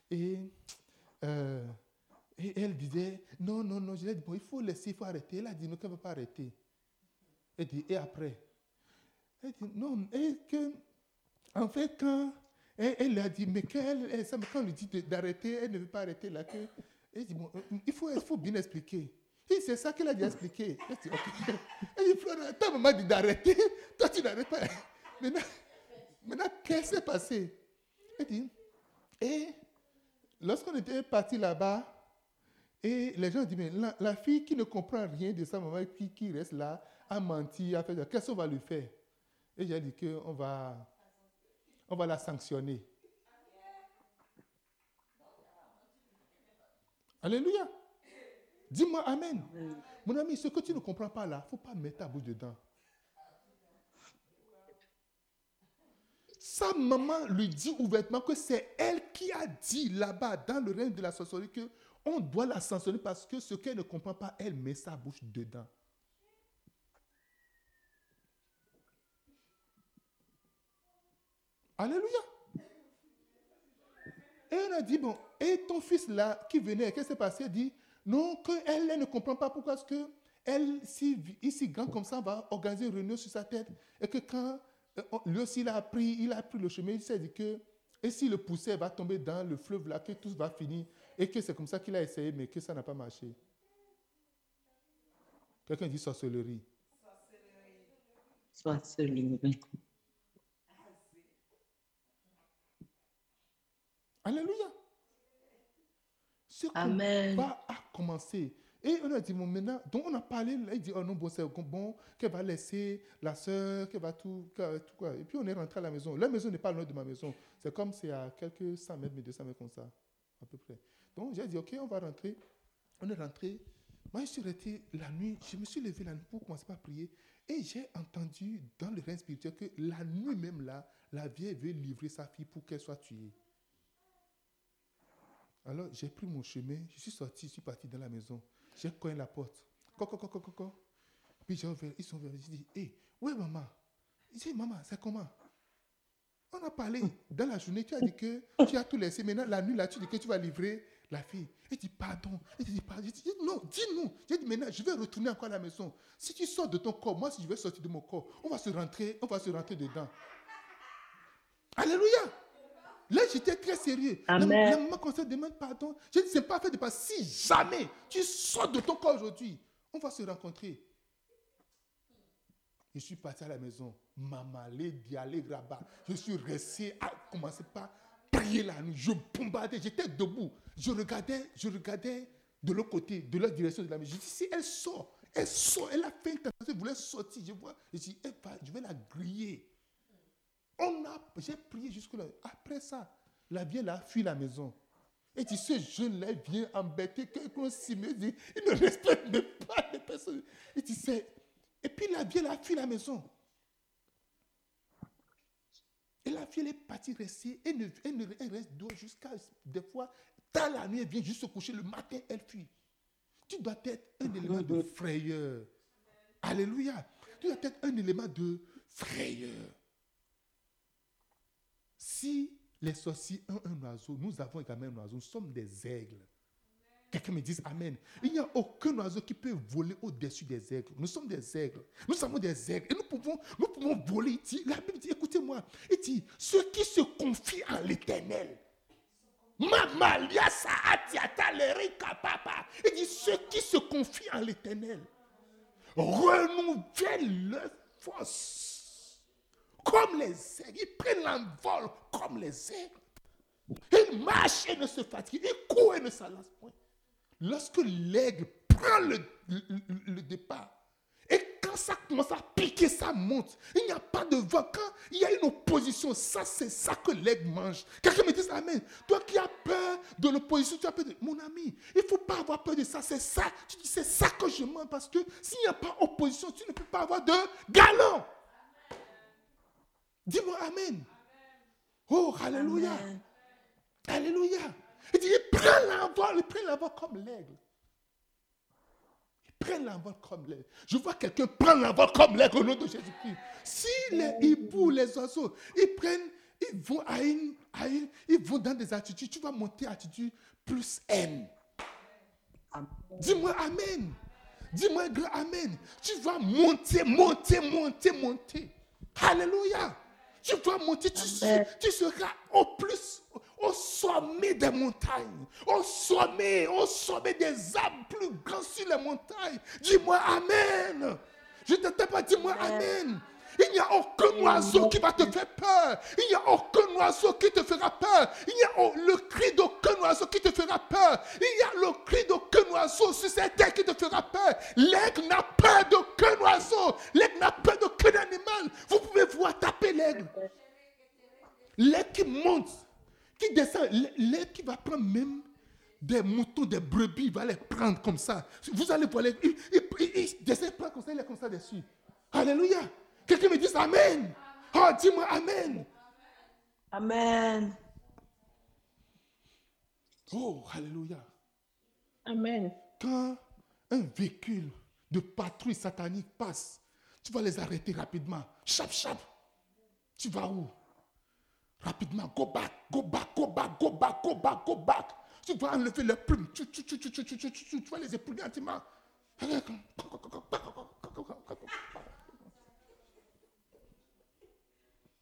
et, euh, et elle disait, non, non, non, je lui dit, bon, il faut laisser, il faut arrêter. Elle a dit, non, qu'elle ne va pas arrêter. Elle dit, et après? Elle dit, non, et que, en fait, quand elle, elle a dit, mais qu'elle, quand on lui dit d'arrêter, elle ne veut pas arrêter là. Que, elle dit, bon, euh, il faut, il faut bien expliquer. C'est ça qu'elle a déjà expliqué. Elle dit, ok. Elle dit, Flora, ta maman dit d'arrêter. Toi, tu n'arrêtes pas. Maintenant, maintenant qu'est-ce qui s'est passé? Elle dit, et lorsqu'on était parti là-bas, et les gens disent, mais la, la fille qui ne comprend rien de sa maman, qui, qui reste là, a menti, a fait, qu'est-ce qu'on va lui faire? Et j'ai dit qu'on va, on va la sanctionner. Alléluia. Dis-moi Amen. Mon ami, ce que tu ne comprends pas là, il ne faut pas mettre ta bouche dedans. Sa maman lui dit ouvertement que c'est elle qui a dit là-bas, dans le règne de la sorcellerie, que on doit la sanctionner parce que ce qu'elle ne comprend pas, elle met sa bouche dedans. Alléluia. Et on a dit, bon, et ton fils là, qui venait, qu'est-ce qui s'est passé? Dit, non, qu'elle elle ne comprend pas pourquoi est-ce que elle, si, grand comme ça, va organiser une réunion sur sa tête. Et que quand euh, lui aussi il a pris, il a pris le chemin, il s'est dit que, et si le poussait, va tomber dans le fleuve là, que tout va finir. Et que c'est comme ça qu'il a essayé, mais que ça n'a pas marché. Quelqu'un dit sorcellerie. Sorcellerie. Alléluia. Ce combat a commencé. Et on a dit, bon, maintenant, donc on a parlé, là, il dit, oh non, bon, c'est bon, qu'elle va laisser la soeur, qu'elle va tout, qu'elle- tout quoi. Et puis on est rentré à la maison. La maison n'est pas loin de ma maison. C'est comme c'est à quelques 100 mètres, mais 200 mètres comme ça, à peu près. Donc j'ai dit, ok, on va rentrer. On est rentré. Moi, je suis resté la nuit. Je me suis levé la nuit pour commencer par prier. Et j'ai entendu dans le règne spirituel que la nuit même là, la vieille veut livrer sa fille pour qu'elle soit tuée. Alors, j'ai pris mon chemin, je suis sorti, je suis parti dans la maison. J'ai cogné la porte. Coco, coco, coco. Puis j'ai ouvert, ils sont venus. J'ai dit, hé, ouais, maman? J'ai dit, maman, c'est comment? On a parlé dans la journée, tu as dit que tu as tout laissé. Maintenant, la nuit, là, tu dis que tu vas livrer la fille. Il dit, pardon. Il dit, pardon. Dit, non, dis-nous. J'ai dit, maintenant, je vais retourner encore à la maison. Si tu sors de ton corps, moi, si je vais sortir de mon corps, on va se rentrer, on va se rentrer dedans. Alléluia. Là, j'étais très sérieux. Amen. La maman commençait à demander pardon. Je dis, c'est pas fait de pas. Si jamais tu sors de ton corps aujourd'hui, on va se rencontrer. Je suis parti à la maison. Maman, les dialogues là-bas. Je suis resté à commencer par prier la nuit. Je bombardais. J'étais debout. Je regardais, je regardais de l'autre côté, de l'autre direction de la maison. Je dis, si elle sort, elle sort, elle a fait une tentation, elle voulait sortir. Je vois, je dis, elle va- je vais la griller. On a, j'ai prié jusque-là. Après ça, la vieille a fui la maison. Et dit, ce jeune-là vient embêter quelqu'un s'y me dit, il ne respecte même pas les personnes. Il dit, c'est... Et puis la vieille a fui la maison. Et la vieille est partie rester, elle, ne, elle, ne- elle reste dehors jusqu'à des fois, dans la nuit, elle vient juste se coucher, le matin, elle fuit. Tu dois être un élément de frayeur. Alléluia. Tu dois être un élément de frayeur. Si les sorciers ont un oiseau, nous avons également un oiseau, nous sommes des aigles. Quelqu'un me dise Amen. Il n'y a aucun oiseau qui peut voler au-dessus des aigles. Nous sommes des aigles. Nous sommes des aigles. Et nous pouvons, voler. Dit- la Bible dit, écoutez-moi, il dit, ceux qui se confient en l'éternel. Il dit, ceux qui se confient en l'éternel renouvellent leur force. Comme les aigles. Ils prennent l'envol comme les aigles. Ils marchent et ne se fatiguent. Ils courent et ne s'en lassent point. Lorsque l'aigle prend le, le- départ, et quand ça commence à piquer, ça monte. Il n'y a pas de vent. Quand il y a une opposition, ça, c'est ça que l'aigle mange. Quelqu'un me dit Amen. Toi qui as peur de l'opposition, tu as peur de. Mon ami, il ne faut pas avoir peur de ça. C'est ça. Tu dis, c'est ça que je mange parce que s'il n'y a pas opposition, tu ne peux pas avoir de galon. Dis-moi Amen. Oh, Alléluia. Alléluia. Il dit, il prend l'envol, il prend l'envol comme l'aigle. Il prend l'envol comme l'aigle. Je vois quelqu'un prendre l'envol comme l'aigle au nom de Jésus-Christ. Si les hiboux, les oiseaux, ils prennent, ils vont à une, à une- ils vont dans des attitudes, tu vas monter attitude plus haine. Dis-moi Amen. Dis-moi grand Amen. Tu vas monter, monter, monter, monter. Alléluia. Tu vas monter, tu, seras au plus, au sommet des montagnes, au sommet, au sommet des arbres plus grands sur les montagnes. Dis-moi Amen. Je ne t'entends pas, dis-moi Amen. Il n'y a aucun oiseau qui va te faire peur. Il n'y a aucun oiseau qui te fera peur. Il n'y a le cri d'aucun oiseau qui te fera peur. Il y a le cri d'aucun oiseau sur cette terre qui te fera peur. L'aigle n'a peur d'aucun oiseau. L'aigle n'a peur d'aucun animal. Vous pouvez voir taper l'aigle. L'aigle qui monte, qui descend, l'aigle qui va prendre même des moutons, des brebis, il va les prendre comme ça. Vous allez voir, l'aigle, il, il, il- il descend, il prend comme ça, il est comme ça dessus. Alléluia. Quelqu'un me dise Amen. Oh, dis-moi Amen. Amen. Oh, Alléluia. Amen. Quand un véhicule de patrouille satanique passe, tu vas les arrêter rapidement. Chap, chap. Tu vas où? Rapidement, go back, go back, go back, go back, go back, go back. Tu vas enlever les plumes. Tu, tu, tu, tu, tu, tu, tu, tu, tu, tu vas les éprouver entièrement.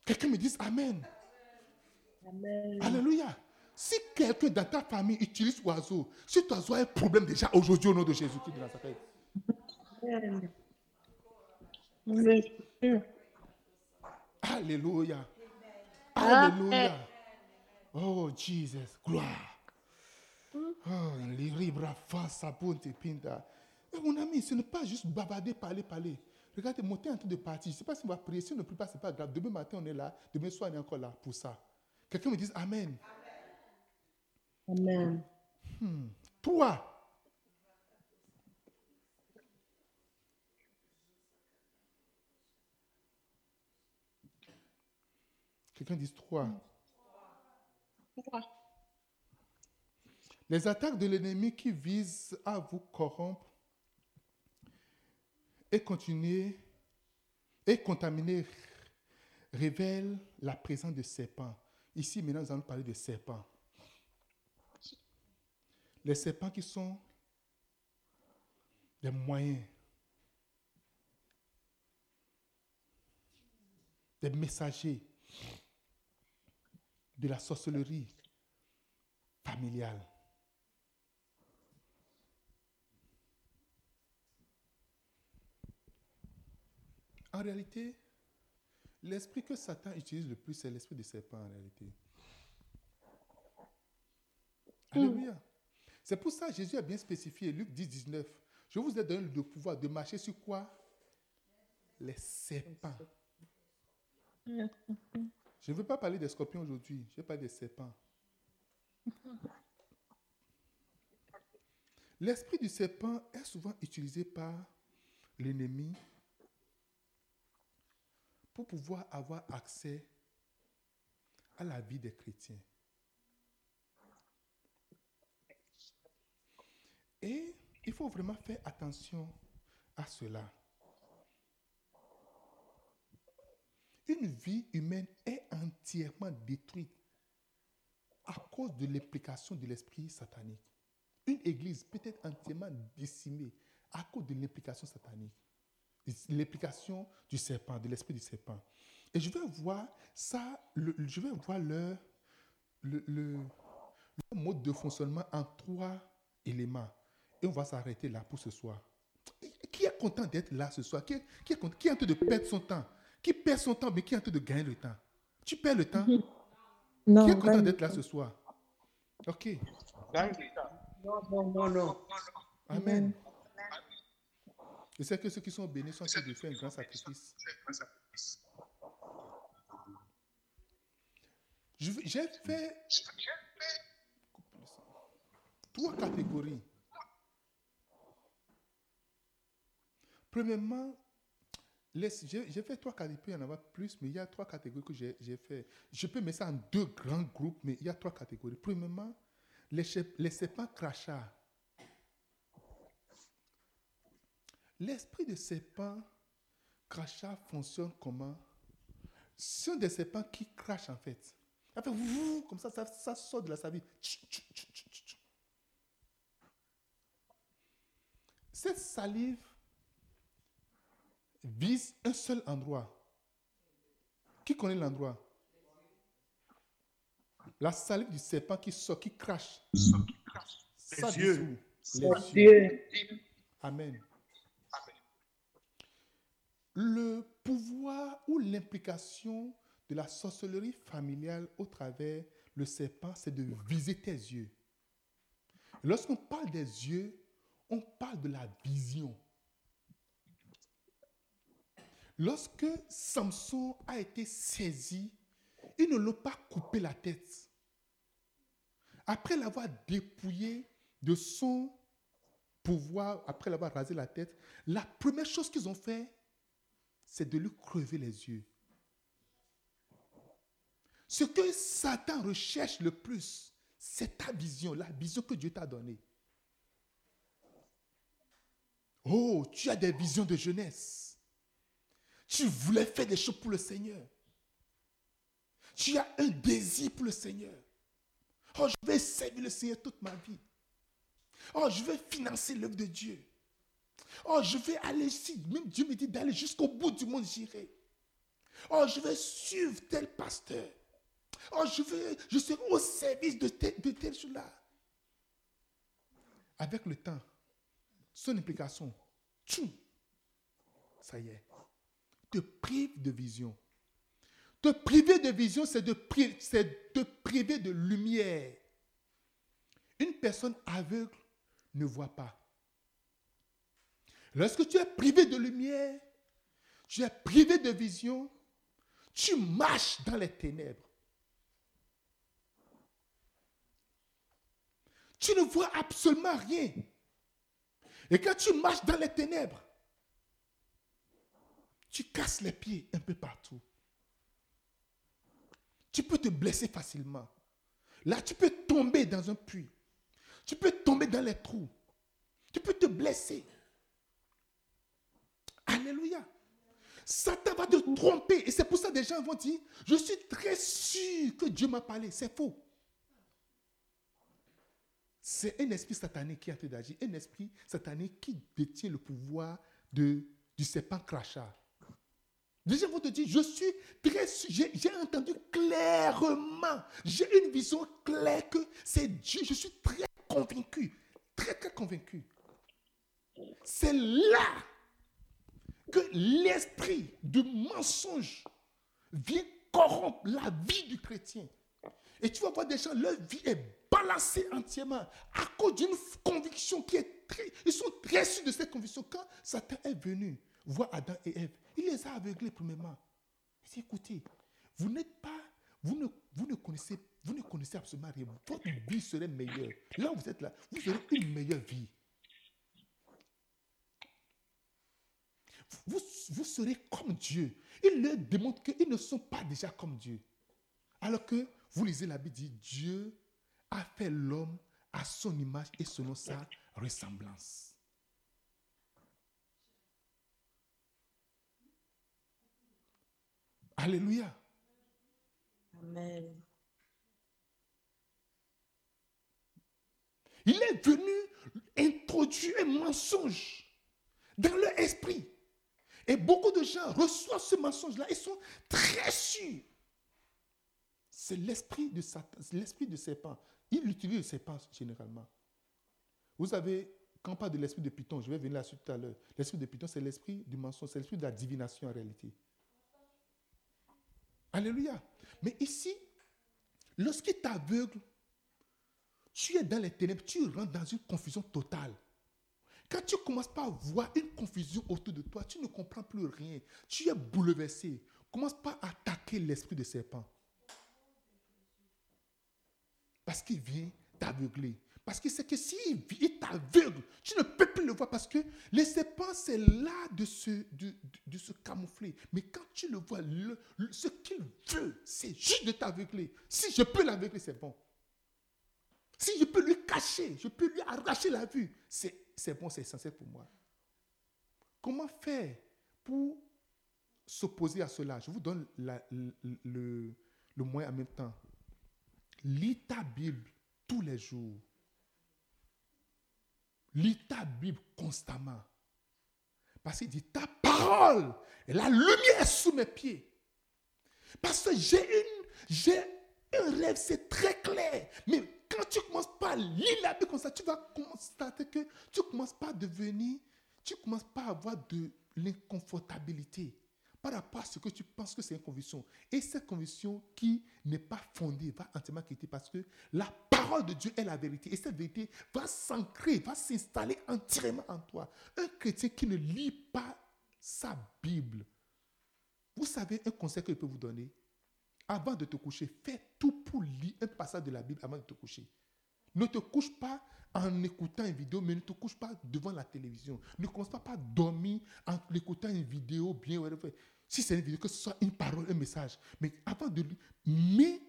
Quelqu'un me dise Amen. Amen. Alléluia. Si quelqu'un dans ta famille utilise oiseau, si ton oiseau a un problème déjà aujourd'hui au nom de Jésus-Christ de Nazareth. Amen. Alléluia. Amen. Alléluia. Oh, Jesus. Gloire. Oh, l'iribra face à bonte pinda. Eh, Mon ami, ce n'est pas juste bavarder, parler, parler. Regardez, mon temps est en train de partir. Je ne sais pas si on va prier. Si on ne prie pas, ce n'est pas grave. Demain matin, on est là. Demain soir, on est encore là pour ça. Quelqu'un me dise Amen. Amen. Trois. Quelqu'un dit trois. Trois. Les attaques de l'ennemi qui visent à vous corrompre et continuer et contaminer révèlent la présence de serpents. Ici, maintenant, nous allons parler de serpents. Les serpents qui sont des moyens, des messagers de la sorcellerie familiale. En réalité, l'esprit que Satan utilise le plus, c'est l'esprit de serpent en réalité. Alléluia. C'est pour ça que Jésus a bien spécifié, Luc 10, 19. Je vous ai donné le pouvoir de marcher sur quoi? Les serpents. Je ne veux pas parler des scorpions aujourd'hui, je vais parler des serpents. L'esprit du serpent est souvent utilisé par l'ennemi pour pouvoir avoir accès à la vie des chrétiens. Et il faut vraiment faire attention à cela. Une vie humaine est entièrement détruite à cause de l'implication de l'esprit satanique. Une église peut être entièrement décimée à cause de l'implication satanique, l'implication du serpent, de l'esprit du serpent. Et je vais voir ça, je vais voir leur, le, mode de fonctionnement en trois éléments. Et on va s'arrêter là pour ce soir. Qui est content d'être là ce soir? Qui est, qui, est qui est en train de perdre son temps? Qui perd son temps, mais qui est en train de gagner le temps? Tu perds le temps? Non, Qui est content gagne- d'être là ce soir? Ok. non, non, non, non. Amen. Je sais que ceux qui sont bénis sont en train de faire un grand sacrifice. Je vais- J'ai fait trois catégories. Premièrement, j'ai fait trois catégories, il peut y en avoir plus, mais il y a trois catégories que j'ai fait. Je peux mettre ça en deux grands groupes, mais il y a trois catégories. Premièrement, les, serpents crachats. L'esprit de serpent crachat fonctionne comment? Ce sont des serpents qui crachent en fait. Fait comme ça, ça, sort de la tch. Cette salive vise un seul endroit qui connaît l'endroit? La salive du serpent qui sort, qui crache. Ça dit yeux. Les yeux. Dieu. Amen. Le pouvoir ou l'implication de la sorcellerie familiale au travers le serpent, c'est de viser tes yeux. Lorsqu'on parle des yeux, on parle de la vision. Lorsque Samson a été saisi, ils ne l'ont pas coupé la tête. Après l'avoir dépouillé de son pouvoir, après l'avoir rasé la tête, la première chose qu'ils ont fait, c'est de lui crever les yeux. Ce que Satan recherche le plus, c'est ta vision, la vision que Dieu t'a donnée. Oh, tu as des visions de jeunesse. Tu voulais faire des choses pour le Seigneur. Tu as un désir pour le Seigneur. Oh, je vais servir le Seigneur toute ma vie. Oh, je vais financer l'œuvre de Dieu. Oh, je vais aller ici. Même Dieu me dit d'aller jusqu'au bout du monde, j'irai. Oh, je vais suivre tel pasteur. Oh, je, vais, je serai au service de tel, de tel chose-là. Avec le temps, son implication, tchou, ça y est, te prive de vision. Te priver de vision, c'est de, de priver de lumière. Une personne aveugle ne voit pas. Lorsque tu es privé de lumière, tu es privé de vision, tu marches dans les ténèbres. Tu ne vois absolument rien. Et quand tu marches dans les ténèbres, tu casses les pieds un peu partout. Tu peux te blesser facilement. Là, tu peux tomber dans un puits. Tu peux tomber dans les trous. Tu peux te blesser. Alléluia. Satan va te tromper. Et c'est pour ça que des gens vont dire, je suis très sûr que Dieu m'a parlé. C'est faux. C'est un esprit satanique qui en train d'agir. Un esprit satanique qui détient le pouvoir de, du serpent crachat. Gens vont te dire, je suis très j'ai entendu clairement, j'ai une vision claire que c'est Dieu. Je suis très convaincu, très très convaincu. C'est là que l'esprit de mensonge vient corrompre la vie du chrétien. Et tu vas voir des gens, leur vie est balancée entièrement à cause d'une conviction qui est très... Ils sont très sûrs de cette conviction. Quand Satan est venu voir Adam et Ève, il les a aveuglés premièrement. Il dit, écoutez, vous n'êtes pas... Vous ne, vous, ne connaissez, vous ne connaissez absolument rien. Votre vie serait meilleure. Là où vous êtes là, vous aurez une meilleure vie. Vous, vous serez comme Dieu. Il leur démontre qu'ils ne sont pas déjà comme Dieu. Alors que vous lisez la Bible, dit Dieu a fait l'homme à son image et selon sa ressemblance. Alléluia. Amen. Il est venu introduire un mensonge dans leur esprit. Et beaucoup de gens reçoivent ce mensonge-là et sont très sûrs. C'est l'esprit de Satan, c'est l'esprit de serpent. Il utilise le serpent généralement. Vous savez, quand on parle de l'esprit de Python, je vais venir là-dessus tout à l'heure. L'esprit de Python, c'est l'esprit du mensonge, c'est l'esprit de la divination en réalité. Alléluia. Mais ici, lorsqu'il t'aveugle, tu es dans les ténèbres, tu rentres dans une confusion totale. Quand tu commences par voir une confusion autour de toi, tu ne comprends plus rien. Tu es bouleversé. Commence pas à attaquer l'esprit de serpent. Parce qu'il vient t'aveugler. Parce qu'il sait que s'il il t'aveugle, tu ne peux plus le voir. Parce que le serpent, c'est là de se, de, se camoufler. Mais quand tu le vois, ce qu'il veut, c'est juste de t'aveugler. Si je peux l'aveugler, c'est bon. Si je peux lui cacher, je peux lui arracher la vue, c'est bon, c'est essentiel pour moi. Comment faire pour s'opposer à cela? Je vous donne le- le moyen en même temps. Lis ta Bible tous les jours. Lis ta Bible constamment. Parce qu'il dit, ta parole est la lumière sous mes pieds. Parce que j'ai un rêve, c'est très clair. Mais quand tu commences pas à lire la Bible comme ça, tu vas constater que tu commences pas à devenir, tu commences pas à avoir de l'inconfortabilité par rapport à ce que tu penses que c'est une conviction. Et cette conviction qui n'est pas fondée va entièrement quitter parce que la parole de Dieu est la vérité. Et cette vérité va s'ancrer, va s'installer entièrement en toi. Un chrétien qui ne lit pas sa Bible, vous savez un conseil que je peux vous donner Avant de te coucher, fais tout pour lire un passage de la Bible avant de te coucher. Ne te couche pas en écoutant une vidéo, mais ne te couche pas devant la télévision. Ne commence pas à dormir en écoutant une vidéo bien. Si c'est une vidéo, que ce soit une parole, un message. Mais avant de lire, mets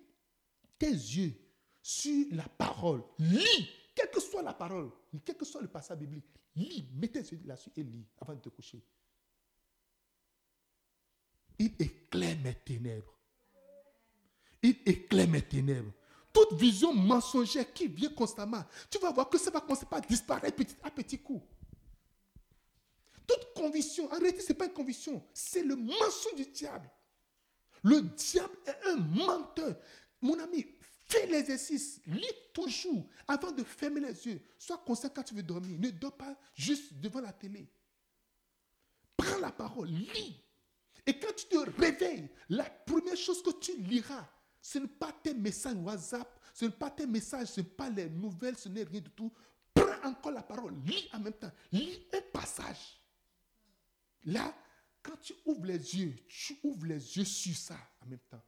tes yeux sur la parole. Lis, quelle que soit la parole, quel que soit le passage biblique. Lis, mets tes yeux là-dessus et lis avant de te coucher. Il éclaire mes ténèbres. Il éclaire mes ténèbres. Toute vision mensongère qui vient constamment, tu vas voir que ça va commencer par disparaître petit à petit coup. Toute conviction, en réalité, ce n'est pas une conviction, c'est le mensonge du diable. Le diable est un menteur. Mon ami, fais l'exercice, lis toujours avant de fermer les yeux. Sois conscient quand tu veux dormir. Ne dors pas juste devant la télé. Prends la parole, lis. Et quand tu te réveilles, la première chose que tu liras, ce n'est pas tes messages WhatsApp, ce n'est pas tes messages, ce n'est pas les nouvelles, ce n'est rien du tout. Prends encore la parole, lis en même temps, lis un passage. Là, quand tu ouvres les yeux, tu ouvres les yeux sur ça en même temps.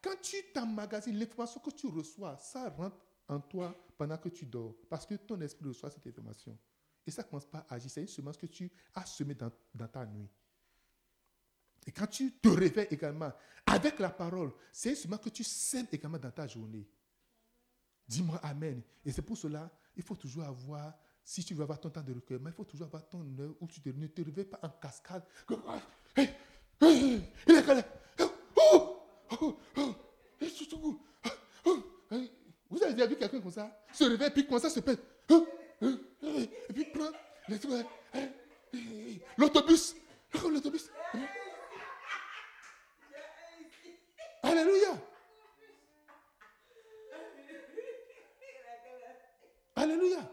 Quand tu t'emmagasines, l'information que tu reçois, ça rentre en toi pendant que tu dors. Parce que ton esprit reçoit cette information. Et ça commence pas à agir. C'est une semence que tu as semée dans ta nuit. Et quand tu te réveilles également avec la parole, c'est semence que tu sèmes également dans ta journée. Dis-moi Amen. Et c'est pour cela, il faut toujours avoir, si tu veux avoir ton temps de recueillement, il faut toujours avoir ton heure où tu te- ne te réveilles pas en cascade. Hey, il est calé. Oh, oh, oh, hey. Vous avez déjà vu quelqu'un comme ça? Se réveille puis commence à se pète. Oh, Et puis prend l'autobus. L'autobus. Alléluia. Alléluia.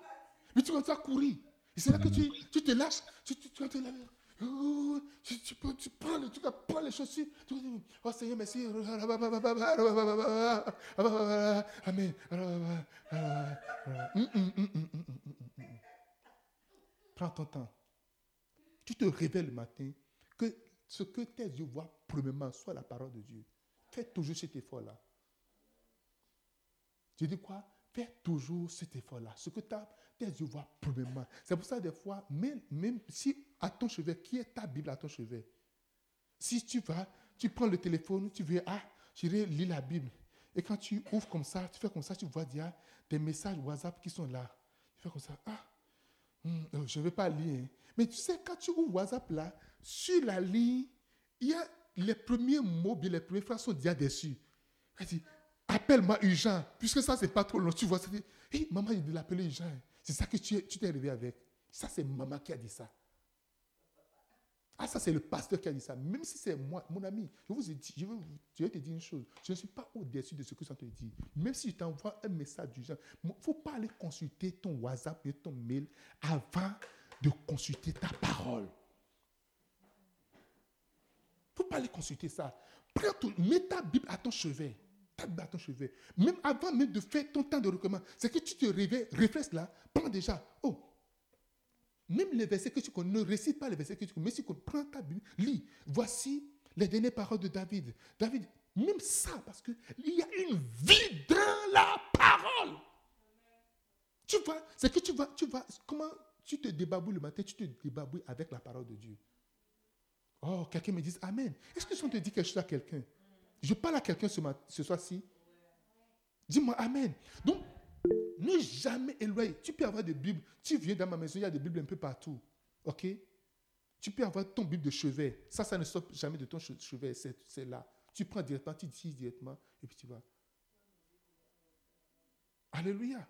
Mais tu commences à courir. C'est là que tu, tu te lâches. Tu, tu, tu, oh, tu, tu prends- tu les chaussures. Tu oh Seigneur, merci. Amen. Hum, hum, hum. Prends ton temps. Tu te réveilles le matin, que ce que tes yeux voient premièrement soit la parole de Dieu. Fais toujours cet effort-là. Je dis quoi? Fais toujours cet effort-là. Ce que ta- tes yeux voient premièrement. C'est pour ça, des fois, même, même si à ton chevet, qui est ta Bible à ton chevet Si tu vas, tu prends le téléphone, tu veux, ah, je vais lire la Bible. Et quand tu ouvres comme ça, tu fais comme ça, tu vois déjà des messages WhatsApp qui sont là. Tu fais comme ça, ah, hum, euh, je ne vais pas lire. hein. Mais tu sais, quand tu ouvres WhatsApp là, sur la ligne, il y a les premiers mots, les premières phrases sont déjà dessus. Elle dit, appelle-moi urgent, puisque ça, c'est pas trop long. Tu vois, c'est Hé, maman, il l'appeler urgent. hein. C'est ça que tu es- tu t'es arrivé avec. Ça, c'est maman qui a dit ça. Ah, ça, c'est le pasteur qui a dit ça. Même si c'est moi, mon ami, je vais, te dire une chose. Je ne suis pas au-dessus de ce que ça te dit. Même si je t'envoie un message du il ne faut pas aller consulter ton WhatsApp et ton mail avant de consulter ta parole. Ne faut pas aller consulter ça. Prends ton- mets ta Bible à ton chevet. Ta Bible à ton chevet. Même avant même de faire ton temps de recommandement, c'est que tu te réveilles, réfléchis là, prends déjà. Oh, même les versets que tu connais, ne récite pas les versets que tu connais, mais si tu prends ta Bible, lis. Voici les dernières paroles de David. David, même ça, parce qu'il y a une vie dans la parole. Tu vois, c'est que tu vas, tu vas, comment tu te débabouilles le matin, tu te débabouilles avec la parole de Dieu. Oh, quelqu'un me dit Amen. Est-ce que si on te dit quelque chose à quelqu'un, je parle à quelqu'un ce, ce soir-ci, dis-moi Amen. Donc, ne jamais éloigner. Tu peux avoir des Bibles. Tu viens dans ma maison, il y a des Bibles un peu partout. OK? Tu peux avoir ton Bible de chevet. Ça, ça ne sort jamais de ton che- chevet. C'est là. Tu prends directement, tu dis directement, et puis tu vas. Alléluia.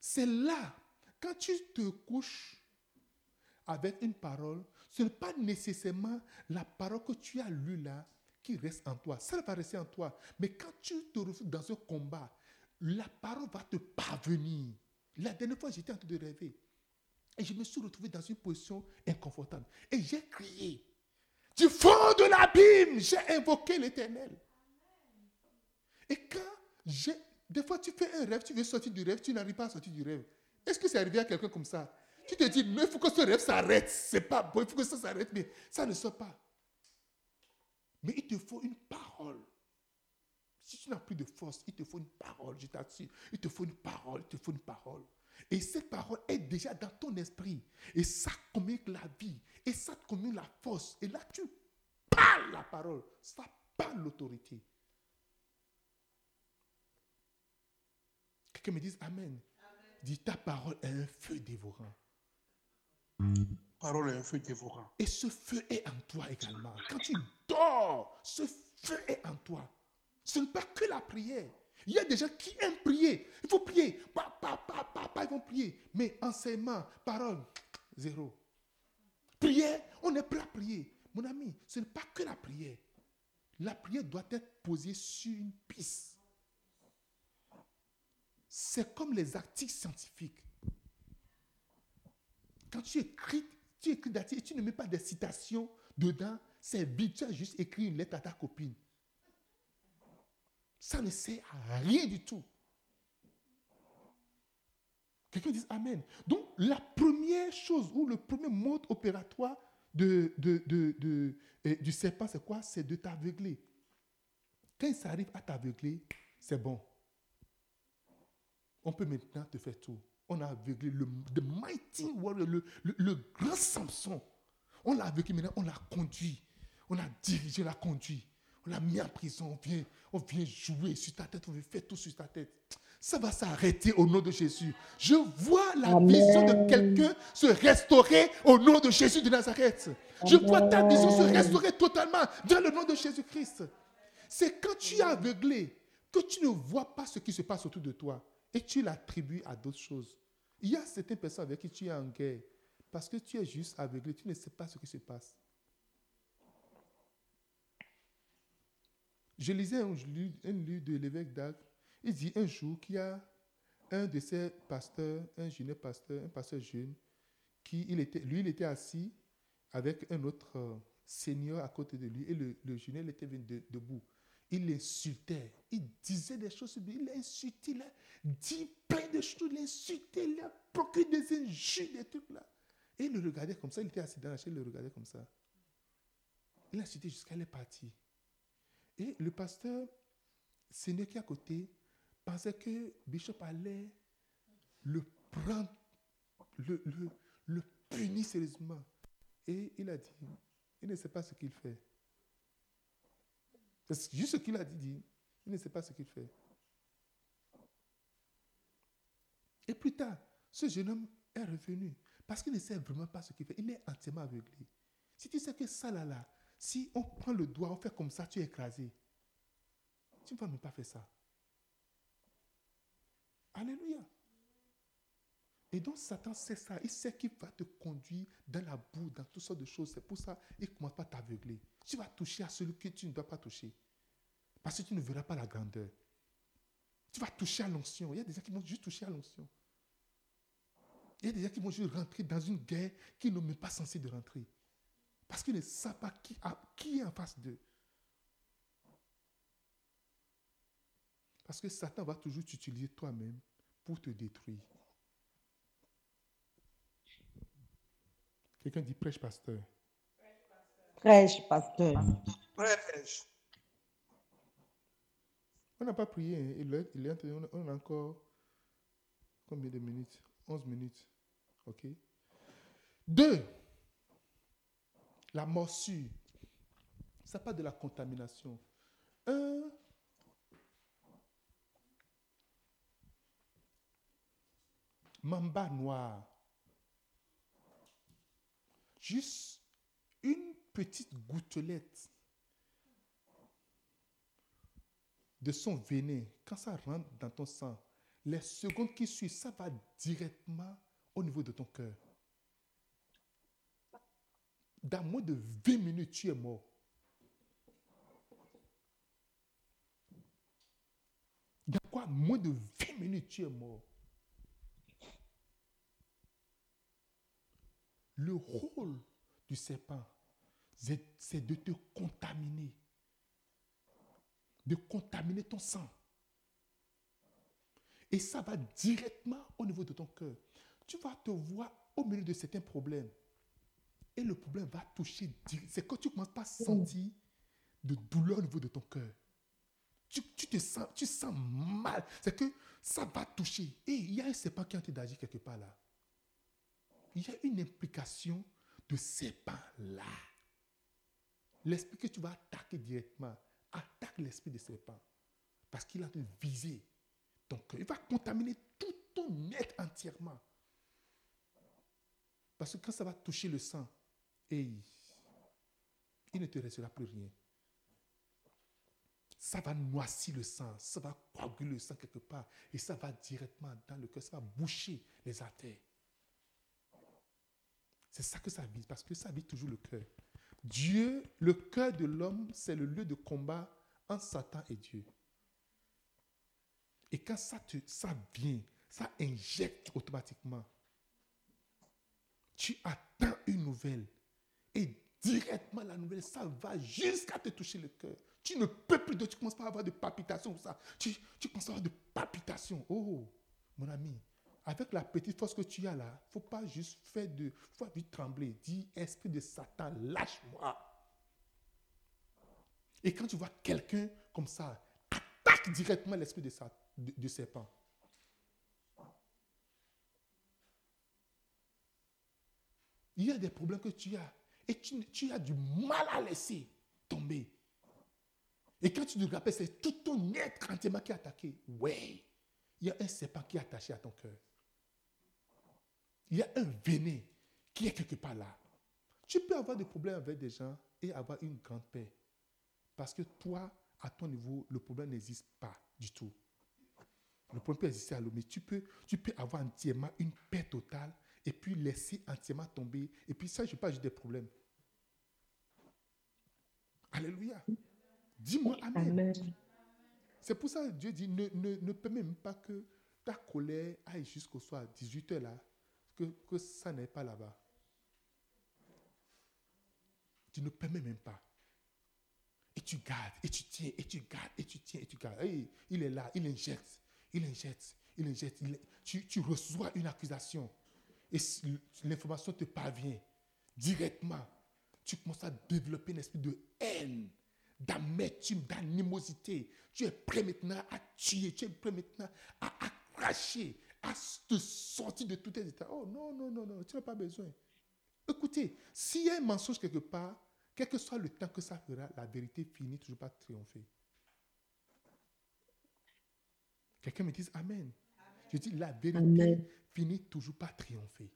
C'est là, quand tu te couches avec une parole, ce n'est pas nécessairement la parole que tu as lue là qui reste en toi. Ça va rester en toi. Mais quand tu te retrouves dans un combat, la parole va te parvenir. La dernière fois, j'étais en train de rêver. Et je me suis retrouvé dans une position inconfortable. Et j'ai crié. Du fond de l'abîme, j'ai invoqué l'éternel. Et quand. Des fois, tu fais un rêve, tu veux sortir du rêve, tu n'arrives pas à sortir du rêve. Est-ce que c'est arrivé à quelqu'un comme ça? Tu te dis, mais il faut que ce rêve s'arrête. C'est pas bon, il faut que ça s'arrête, mais ça ne sort pas. Mais il te faut une parole. Si tu n'as plus de force, il te faut une parole, je t'assure. Il te faut une parole, il te faut une parole. Et cette parole est déjà dans ton esprit. Et ça communique la vie. Et ça communique la force. Et là, tu parles la parole. Ça parle l'autorité. Quelqu'un me dise Amen. Dis ta parole est un feu dévorant. Parole est un feu dévorant. Et ce feu est en toi également. Quand tu dors, ce feu est en toi. Ce n'est pas que la prière. Il y a des gens qui aiment prier. Il faut prier. Papa, papa, papa, ils vont prier. Mais enseignement, parole, zéro. Prière, on est prêt à prier. Mon ami, ce n'est pas que la prière. La prière doit être posée sur une piste. C'est comme les articles scientifiques. Quand tu écris, tu écris et tu ne mets pas de citations dedans, c'est vide. Tu as juste écrit une lettre à ta copine. Ça ne sert à rien du tout. Quelqu'un dit Amen. Donc, la première chose ou le premier mode opératoire de, de, de, eh, du serpent, c'est quoi? C'est de t'aveugler. Quand il s'arrive à t'aveugler, c'est bon. On peut maintenant te faire tout. On a aveuglé le the mighty warrior, le, le, le grand Samson. On l'a aveuglé maintenant, on l'a conduit. On a dirigé, on l'a conduit. On l'a mis en prison, on vient, on vient jouer sur ta tête, on vient faire tout sur ta tête. Ça va s'arrêter au nom de Jésus. Je vois la Amen. vision de quelqu'un se restaurer au nom de Jésus de Nazareth. Je vois ta vision se restaurer totalement dans le nom de Jésus-Christ. C'est quand tu es aveuglé que tu ne vois pas ce qui se passe autour de toi et tu l'attribues à d'autres choses. Il y a certaines personnes avec qui tu es en guerre parce que tu es juste aveuglé, tu ne sais pas ce qui se passe. Je lisais un, livre- de l'évêque d'Agde. Il dit un jour qu'il y a un de ses pasteurs, un jeune pasteur, un pasteur jeune, qui, il était, lui, il était assis avec un autre euh, seigneur à côté de lui et le, le jeune, il était debout. Il l'insultait, il disait des choses il insulté, il a dit plein de choses, il insulté, il a procuré des injures, des trucs là. Et il le regardait comme ça, il était assis dans la chaise, il le regardait comme ça. Il l'a insulté jusqu'à est parti. Et le pasteur, seigneur qui à côté, pensait que Bishop allait le prendre, le, le, le punir sérieusement. Et il a dit, il ne sait pas ce qu'il fait. C'est juste ce qu'il a dit, il ne sait pas ce qu'il fait. Et plus tard, ce jeune homme est revenu parce qu'il ne sait vraiment pas ce qu'il fait. Il est entièrement aveuglé. Si tu sais que ça là, là, si on prend le doigt, on fait comme ça, tu es écrasé. Tu ne vas même pas faire ça. Alléluia. Et donc Satan sait ça. Il sait qu'il va te conduire dans la boue, dans toutes sortes de choses. C'est pour ça qu'il ne commence pas à t'aveugler. Tu vas toucher à celui que tu ne dois pas toucher. Parce que tu ne verras pas la grandeur. Tu vas toucher à l'onction. Il y a des gens qui vont juste toucher à l'onction. Il y a des gens qui vont juste rentrer dans une guerre qu'ils n'ont même pas censé de rentrer. Parce qu'ils ne savent pas qui, qui est en face d'eux. Parce que Satan va toujours t'utiliser toi-même pour te détruire. Quelqu'un dit prêche, pasteur. Prêche, pasteur. Prêche. On n'a pas prié. hein. Il est, il est entre- on a- on a encore combien de minutes? 11 minutes. OK Deux, la morsure. Ça pas de la contamination. Un, mamba noir. Juste une petite gouttelette de son venin, quand ça rentre dans ton sang, les secondes qui suivent, ça va directement au niveau de ton cœur. dans moins de 20 minutes, tu es mort. Dans quoi? Moins de 20 minutes, tu es mort. Le rôle du serpent, c'est de te contaminer. De contaminer ton sang. Et ça va directement au niveau de ton cœur. Tu vas te voir au milieu de certains problèmes. Et le problème va toucher. C'est quand tu commences pas à sentir de douleur au niveau de ton cœur. Tu, tu te sens, tu sens mal. C'est que ça va toucher. Et il y a un serpent qui est en train d'agir quelque part là. Il y a une implication de serpent là. L'esprit que tu vas attaquer directement, attaque l'esprit de serpent. Parce qu'il de viser ton cœur. Il va contaminer tout ton être entièrement. Parce que quand ça va toucher le sang, il ne te restera plus rien. Ça va noircir le sang, ça va coaguler le sang quelque part, et ça va directement dans le cœur, ça va boucher les artères. C'est ça que ça vise, parce que ça vise toujours le cœur. Dieu, le cœur de l'homme, c'est le lieu de combat entre Satan et Dieu. Et quand ça, te, ça vient, ça injecte automatiquement. Tu attends une nouvelle. Et directement, la nouvelle, ça va jusqu'à te toucher le cœur. Tu ne peux plus, de, tu commences pas à avoir de palpitations. Ça. Tu, tu commences à avoir de palpitations. Oh, mon ami, avec la petite force que tu as là, il ne faut pas juste faire de... Faut vite trembler. Dis, esprit de Satan, lâche-moi. Et quand tu vois quelqu'un comme ça, attaque directement l'esprit de, serpent. Il y a des problèmes que tu as et tu, as du mal à laisser tomber. Et quand tu te rappelles, c'est tout ton être entièrement qui est attaqué. Ouais, il y a un serpent qui est attaché à ton cœur. Il y a un venin qui est quelque part là. Tu peux avoir des problèmes avec des gens et avoir une grande paix. Parce que toi, à ton niveau, le problème n'existe pas du tout. Le problème peut exister à l'homme, mais tu peux, tu peux avoir entièrement une paix totale et puis laisser entièrement tomber. Et puis ça, je parle juste des problèmes. Alléluia. Dis-moi Amen. Amen. C'est pour ça que Dieu dit ne, ne, ne permets même pas que ta colère aille jusqu'au soir, 18h là, que, ça n'est pas là-bas. Tu ne permets même pas. Et tu gardes, et tu tiens, et tu gardes, et tu tiens, et tu gardes. Il est là, il injecte, il injecte, il injecte. tu, reçois une accusation. Et l'information te parvient directement. Tu commences à développer un esprit de haine, d'amertume, d'animosité. Tu es prêt maintenant à tuer, tu es prêt maintenant à, à cracher, à te sortir de tous tes états. Oh non, non, non, non, tu n'as pas besoin. Écoutez, s'il y a un mensonge quelque part, quel que soit le temps que ça fera, la vérité finit toujours par triompher. Quelqu'un me dise Amen. Je dis, la vérité Amen. finit toujours par triompher.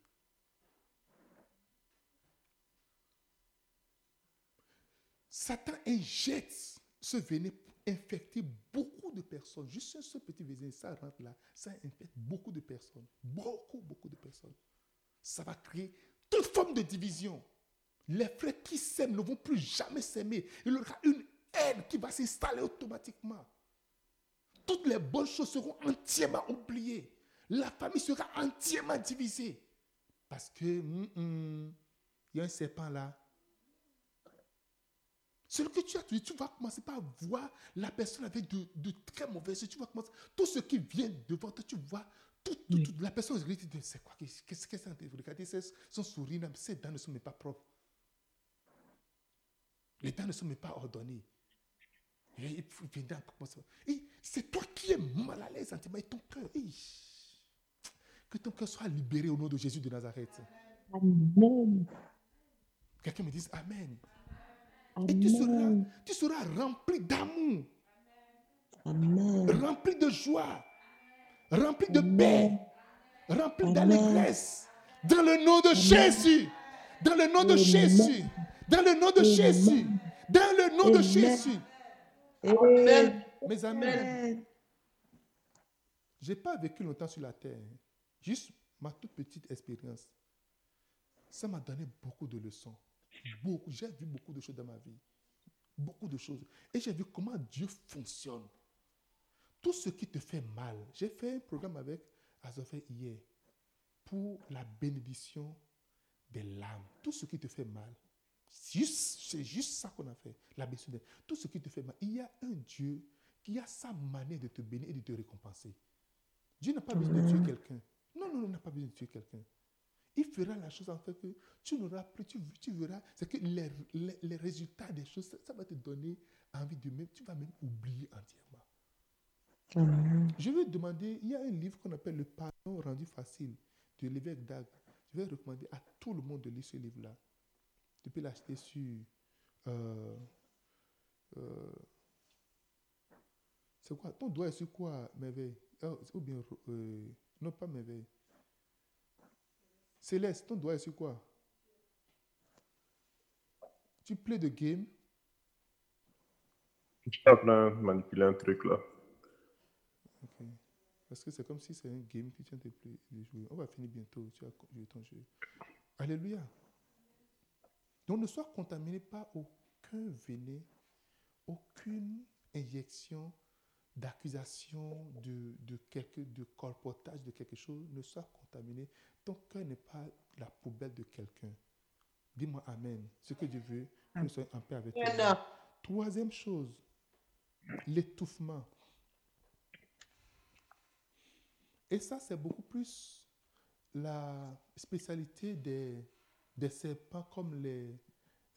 Satan injecte ce venin pour infecter beaucoup de personnes. Juste ce petit venin, ça rentre là, ça infecte beaucoup de personnes. Beaucoup, beaucoup de personnes. Ça va créer toute forme de division. Les frères qui s'aiment ne vont plus jamais s'aimer. Il y aura une haine qui va s'installer automatiquement. Toutes les bonnes choses seront entièrement oubliées. La famille sera entièrement divisée. Parce que, hum, hum, il y a un serpent là. Celui que tu as, tu tu vas commencer par voir la personne avec de, de très mauvaises yeux. Tu vas commencer, tout ce qui vient devant toi, tu vois, tout, tout, Oui. tout, la personne c'est quoi, qu'est-ce qu'est-ce que c'est, regardez ses- son sourire, ses dents ne sont même pas propres. Les dents ne sont même pas ordonnées. Et Et c'est toi qui es mal à l'aise, et ton cœur. Que ton cœur soit libéré au nom de Jésus de Nazareth. Amen. Quelqu'un me dise Amen. Et tu seras, tu seras rempli d'amour, rempli de joie, rempli de Amen. paix, rempli d'allégresse. Dans le nom de Jésus. Dans le nom de. Jésus. Dans le nom de Amen. Jésus. Dans le nom de. Jésus. Amen. Mes amis, je n'ai pas vécu longtemps sur la terre. Juste ma toute petite expérience. Ça m'a donné beaucoup de leçons. Beaucoup, j'ai vu beaucoup de choses dans ma vie. Beaucoup de choses. Et j'ai vu comment Dieu fonctionne. Tout ce qui te fait mal. J'ai fait un programme avec Azofé hier pour la bénédiction des larmes. Tout ce qui te fait mal. C'est juste, ça qu'on a fait. La bénédiction des- Tout ce qui te fait mal. Il y a un Dieu qui a sa manière de te bénir et de te récompenser. Dieu n'a pas besoin de tuer quelqu'un. Non, non, non, il n'a pas besoin de tuer quelqu'un. Il fera la chose en fait que tu n'auras plus, tu, tu verras, c'est que les, les- les résultats des choses, ça, ça va te donner envie de même, tu vas même oublier entièrement. Je vais demander, il y a un livre qu'on appelle Le pardon rendu facile de l'évêque Dag. Je vais recommander à tout le monde de lire ce livre-là. Tu peux l'acheter sur. euh, euh, c'est quoi? Ton doigt est sur quoi, merveille? Oh, Ou bien. euh, non, pas merveille. Céleste, ton doigt est sur quoi? Tu plais de game? Je suis en train de manipuler un truc là. Ok. Parce que c'est comme si c'est un game que tu train de jouer. On va finir bientôt. Tu as joué ton jeu. Alléluia. Donc ne sois contaminé par aucun venin, aucune injection d'accusation de, de, quelque, de colportage de quelque chose. Ne sois contaminé. Ton cœur n'est pas la poubelle de quelqu'un. Dis-moi Amen. Ce que Dieu veut, que nous soyons en paix avec toi. Troisième chose, l'étouffement. Et ça, c'est beaucoup plus la spécialité des, des serpents comme les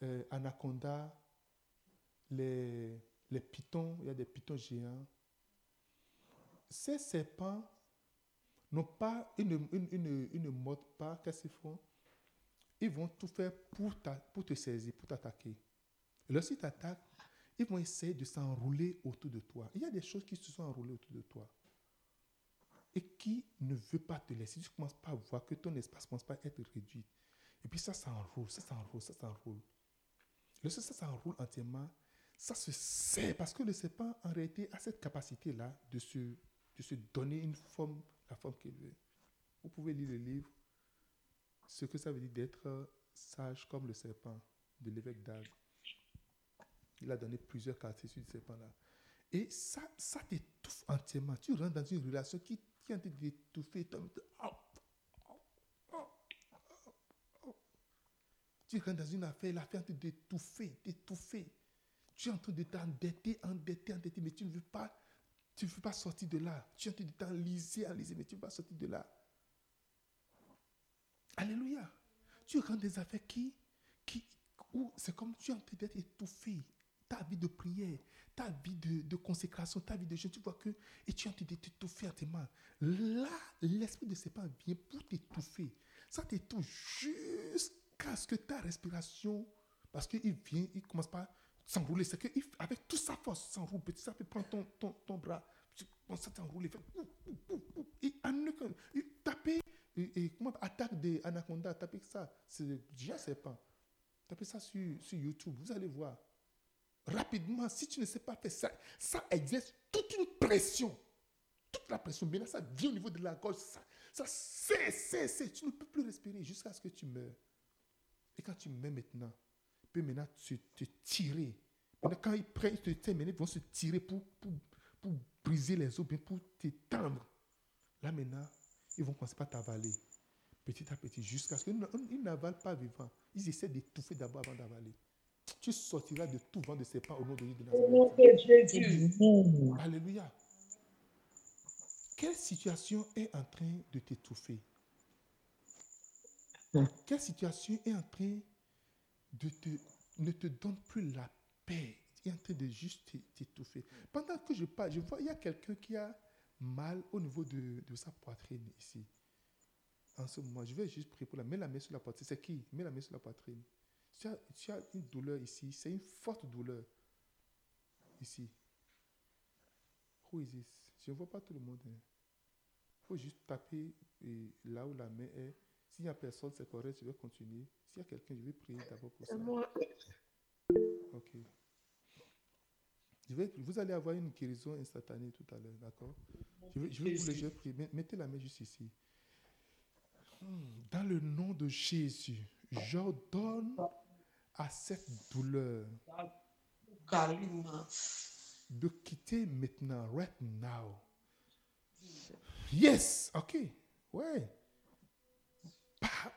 euh, anacondas, les, les pitons, il y a des pitons géants. Ces serpents n'ont pas, ils ne, ils- ne- ils ne mordent pas, qu'est-ce qu'ils font Ils vont tout faire pour, t'a- pour te saisir, pour t'attaquer. Lorsqu'ils t'attaquent, ils vont essayer de s'enrouler autour de toi. Il y a des choses qui se sont enroulées autour de toi et qui ne veut pas te laisser. Tu commences pas à voir que ton espace commence pas à être réduit. Et puis ça s'enroule, ça s'enroule, ça s'enroule. Lorsque ça s'enroule entièrement, ça se sert parce que le serpent, en réalité, a cette capacité-là de se, de se donner une forme, la forme qu'il veut. Vous pouvez lire le livre, ce que ça veut dire d'être sage comme le serpent de l'évêque d'Agde. Il a donné plusieurs caractéristiques du serpent-là. Et ça, ça t'étouffe entièrement. Tu rentres dans une relation qui, train de t'étouffer. Au, au, au. Tu rentres dans une affaire, l'affaire de t'étouffer, t'étouffer. Tu es en train de t'endetter, endetter, endetter, mais tu ne veux pas, tu ne veux pas sortir de là. Tu en train de t'enliser, enliser, mais tu ne veux pas sortir de là. Alléluia. Tu dans des affaires qui, qui, où c'est comme tu es en train d'être étouffé. Ta vie de prière, ta vie de, consécration, ta vie de jeûne, tu vois que, et tu es en train de t'étouffer entièrement. Là, l'esprit de serpent vient pour t'étouffer. Ça t'étouffe jusqu'à ce que ta respiration, parce qu'il vient, il commence pas s'enrouler. C'est qu'avec toute sa force, s'enroule. Petit ça peut prendre ton, ton, ton bras, tu commences à t'enrouler. fait ouf, ouf, ouf. Et en il tapait, et, et comment attaque des anacondas, tapez ça. C'est déjà serpent. Tapez ça sur, sur YouTube, vous allez voir. Rapidement, si tu ne sais pas faire ça, ça exerce toute une pression. Toute la pression. Maintenant, ça vient au niveau de la gorge. Ça, ça c'est, c'est, c'est. Tu ne peux plus respirer jusqu'à ce que tu meurs. Et quand tu meurs maintenant, peut maintenant te, te tirer. Maintenant, quand ils prennent, ils te ils vont se tirer pour, pour, pour briser les os, bien pour t'étendre. Là maintenant, ils vont commencer par t'avaler. Petit à petit, jusqu'à ce qu'ils n'avalent pas vivant. Ils essaient d'étouffer d'abord avant d'avaler. Tu sortiras de tout vent de serpent au nom de Jésus de Nazareth. Alléluia. Quelle situation est en train de t'étouffer? Hmm. Quelle situation est en train de te... ne te donne plus la paix Il est en train de juste t'é- t'étouffer. Pendant que je parle, je vois, il y a quelqu'un qui a mal au niveau de, de sa poitrine ici. En ce moment, je vais juste prier pour la. Mets la main sur la poitrine. C'est qui? Mets la main sur la poitrine. Tu as, tu as une douleur ici. C'est une forte douleur. Ici. Who is this? Je ne vois pas tout le monde. Il faut juste taper là où la main est. S'il n'y a personne, c'est correct, je vais continuer. S'il y a quelqu'un, je vais prier d'abord pour ça. Ok. Je vais, vous allez avoir une guérison instantanée tout à l'heure, d'accord? Je vais, je vais vous le je vais prier. Met- Mettez la main juste ici. Hmm, Dans le nom de Jésus, j'ordonne à cette douleur de quitter maintenant, right now. Yes, ok, ouais.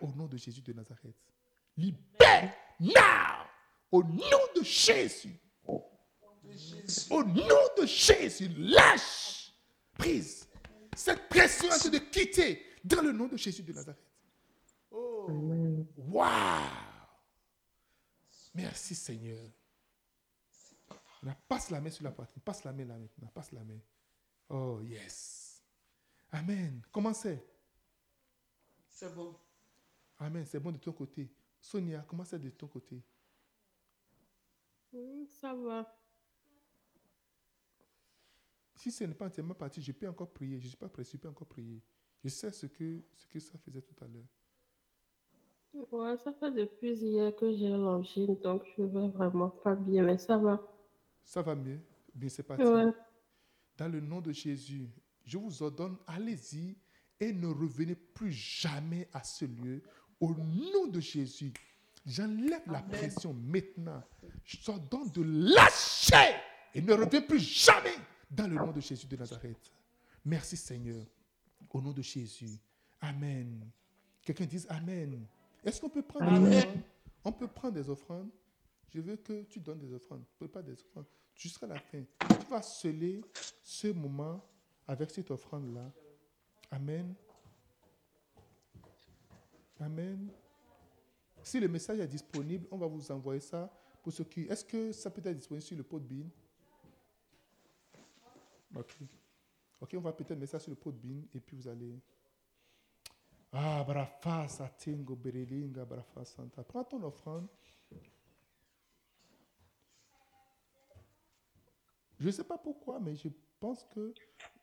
Au nom de Jésus de Nazareth. Libère now, au nom de Jésus. Au nom de Jésus, lâche prise. Cette pression de quitter dans le nom de Jésus de Nazareth. Oh, wow. Merci Seigneur. Là, passe la main sur la poitrine. Passe la main là maintenant. Passe la main. Oh, yes. Amen. Comment c'est? C'est bon. Amen. C'est bon de ton côté. Sonia, comment c'est de ton côté? Ça va. Si ce n'est pas entièrement parti, je peux encore prier. Je ne suis pas pressé, je peux encore prier. Je sais ce que, ce que ça faisait tout à l'heure. Ouais, ça fait depuis hier que j'ai l'angine, donc je vais vraiment pas bien, mais ça va. Ça va mieux? Bien, c'est parti. Ouais. Dans le nom de Jésus, je vous ordonne, allez-y et ne revenez plus jamais à ce lieu. Au nom de Jésus, j'enlève la pression maintenant. Je t'ordonne de lâcher et ne reviens plus jamais dans le nom de Jésus de Nazareth. Merci Seigneur. Au nom de Jésus. Amen. Quelqu'un dise Amen. Est-ce qu'on peut prendre des offrandes? On peut prendre des offrandes. Je veux que tu donnes des offrandes. Prépare des offrandes jusqu'à la fin. Tu vas sceller ce moment avec cette offrande-là. Amen. Amen. Si le message est disponible, on va vous envoyer ça pour ceux qui. Est-ce que ça peut être disponible sur le pot de bin Ok. Ok, on va peut-être mettre ça sur le pot de bin et puis vous allez. Ah, brafa, satingo, berelinga, santa. Prends ton offrande. Je ne sais pas pourquoi, mais je pense que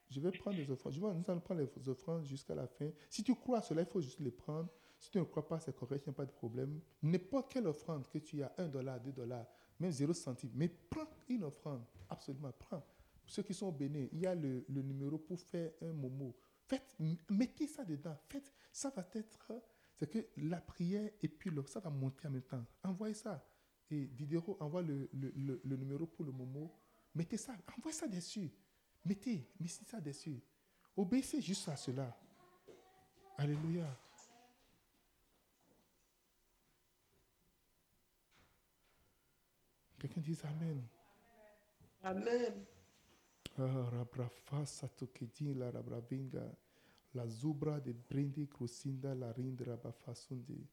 je vais prendre les offrandes. Je vais, nous allons prendre les offrandes jusqu'à la fin. Si tu crois à cela, il faut juste les prendre. Si tu ne crois pas, c'est correct, il n'y a pas de problème. N'importe quelle offrande que tu as, 1 dollar, 2 dollars, même 0 centime, mais prends une offrande. Absolument, prends. Ceux qui sont au Bénin, il y a le, numéro pour faire un momo. Faites, mettez ça dedans. Faites, ça va être, c'est que la prière et puis le, ça va monter en même temps. Envoyez ça. Et Diderot envoie le, le- le numéro pour le momo. Mettez ça, envoyez ça dessus. Mettez, mettez ça dessus. Obéissez juste à cela. Alléluia. Quelqu'un dit Amen? Amen. Ah, la rabravinga, la zubra de brindi crucinda la rinde rabafasundi.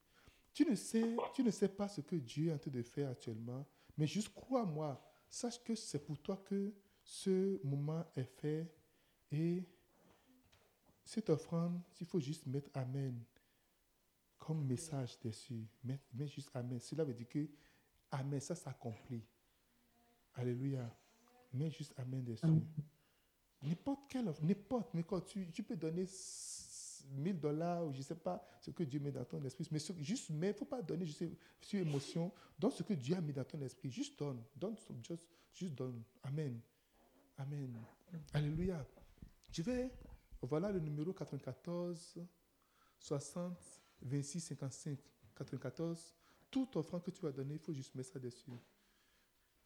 Tu ne sais, tu ne sais pas ce que Dieu est en train de faire actuellement, mais juste crois-moi, sache que c'est pour toi que ce moment est fait et cette offrande, il faut juste mettre Amen comme message dessus. Mets, mets juste Amen. Cela veut dire que Amen, ça s'accomplit. Alléluia. Mets juste Amen dessus. N'importe quelle offre, n'importe, mais quand tu, tu peux donner s- 1000 dollars ou je ne sais pas ce que Dieu met dans ton esprit, mais ce- juste, mais il ne faut pas donner juste sur émotion. Donne ce que Dieu a mis dans ton esprit. Juste donne. Donne, some- just, juste donne. Amen. Amen. Alléluia. Je vais, voilà le numéro 94 60 26 55 94. Toute offrande que tu vas donner, il faut juste mettre ça dessus.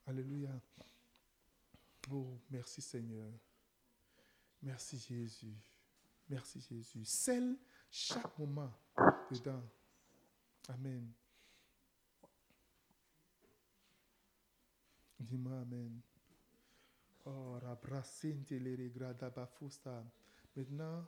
Alléluia. Oh, merci Seigneur. Merci Jésus. Merci Jésus. Scelle chaque moment dedans. Amen. Dis-moi Amen. Oh. Maintenant,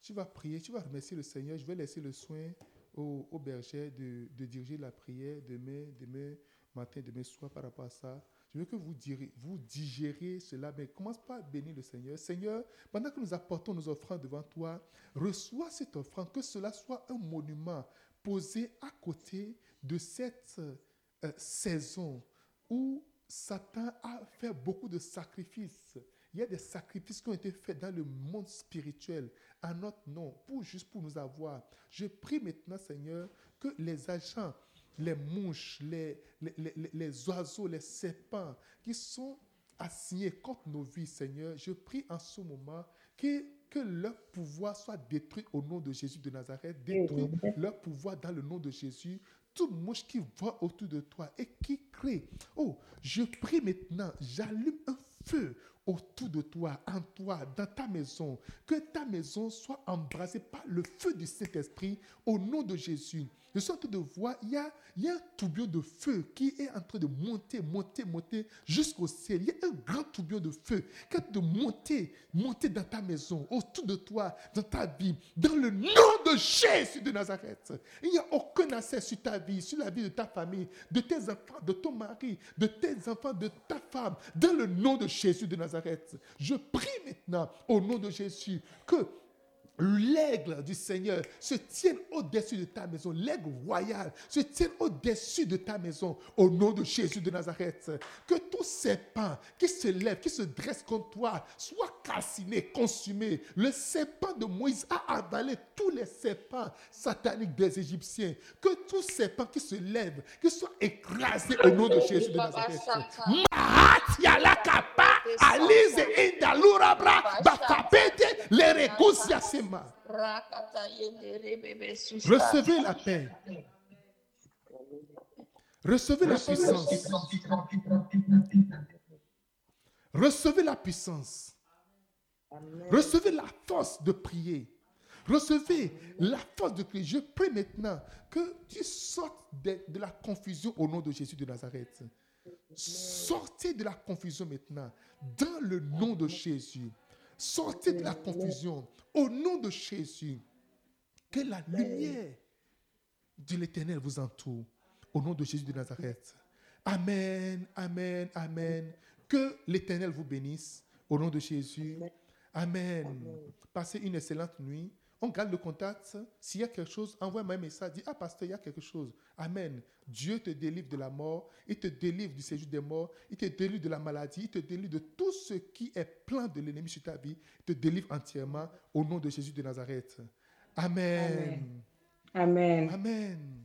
tu vas prier, tu vas remercier le Seigneur. Je vais laisser le soin au, au berger de, de diriger la prière demain, demain matin, demain soir par rapport à ça. Je veux que vous, direz, digérez cela, mais commence pas à bénir le Seigneur. Seigneur, pendant que nous apportons nos offrandes devant toi, reçois cette offrande, que cela soit un monument posé à côté de cette euh, saison où Satan a fait beaucoup de sacrifices. Il y a des sacrifices qui ont été faits dans le monde spirituel à notre nom, pour juste pour nous avoir. Je prie maintenant, Seigneur, que les agents, les mouches, les, les, les- les- oiseaux, les serpents qui sont assignés contre nos vies, Seigneur, je prie en ce moment que, que leur pouvoir soit détruit au nom de Jésus de Nazareth, détruit leur pouvoir dans le nom de Jésus. toute mouche qui vole autour de toi et qui crée. Oh, je prie maintenant, j'allume un feu autour de toi, en toi, dans ta maison. Que ta maison soit embrasée par le feu du Saint-Esprit au nom de Jésus. Je suis en train de voir, il y a, il y a un tourbillon de feu qui est en train de monter, monter, monter jusqu'au ciel. Il y a un grand tourbillon de feu qui est en train de monter, monter dans ta maison, autour de toi, dans ta vie, dans le nom de Jésus de Nazareth. Il n'y a aucun accès sur ta vie, sur la vie de ta famille, de tes enfants, de ton mari, de tes enfants, de ta femme, dans le nom de Jésus de Nazareth. Je prie maintenant au nom de Jésus que l'aigle du Seigneur se tienne au-dessus de ta maison, l'aigle royal se tienne au-dessus de ta maison, au nom de Jésus de Nazareth. Que tout serpent qui se lève, qui se dresse contre toi, soit calciné, consumé. Le serpent de Moïse a avalé tous les serpents sataniques des Égyptiens. Que tout serpent qui se lève, qui soit écrasé au nom de Jésus de Nazareth. Alize indalurabra, bakapete, les réconciliations. Recevez la paix. Recevez la puissance. Recevez la puissance. Recevez la force de prier. Recevez la force de prier. Je prie maintenant que tu sortes de, de la confusion au nom de Jésus de Nazareth. Sortez de la confusion maintenant dans le nom de Jésus. Sortez de la confusion au nom de Jésus. Que la lumière de l'Éternel vous entoure au nom de Jésus de Nazareth. Amen, amen, amen. Que l'Éternel vous bénisse au nom de Jésus. Amen. Passez une excellente nuit. On garde le contact. S'il y a quelque chose, envoie-moi un message. Dis, ah, pasteur, il y a quelque chose. Amen. Dieu te délivre de la mort. Il te délivre du séjour des morts. Il te délivre de la maladie. Il te délivre de tout ce qui est plein de l'ennemi sur ta vie. Il te délivre entièrement au nom de Jésus de Nazareth. Amen. Amen. Amen.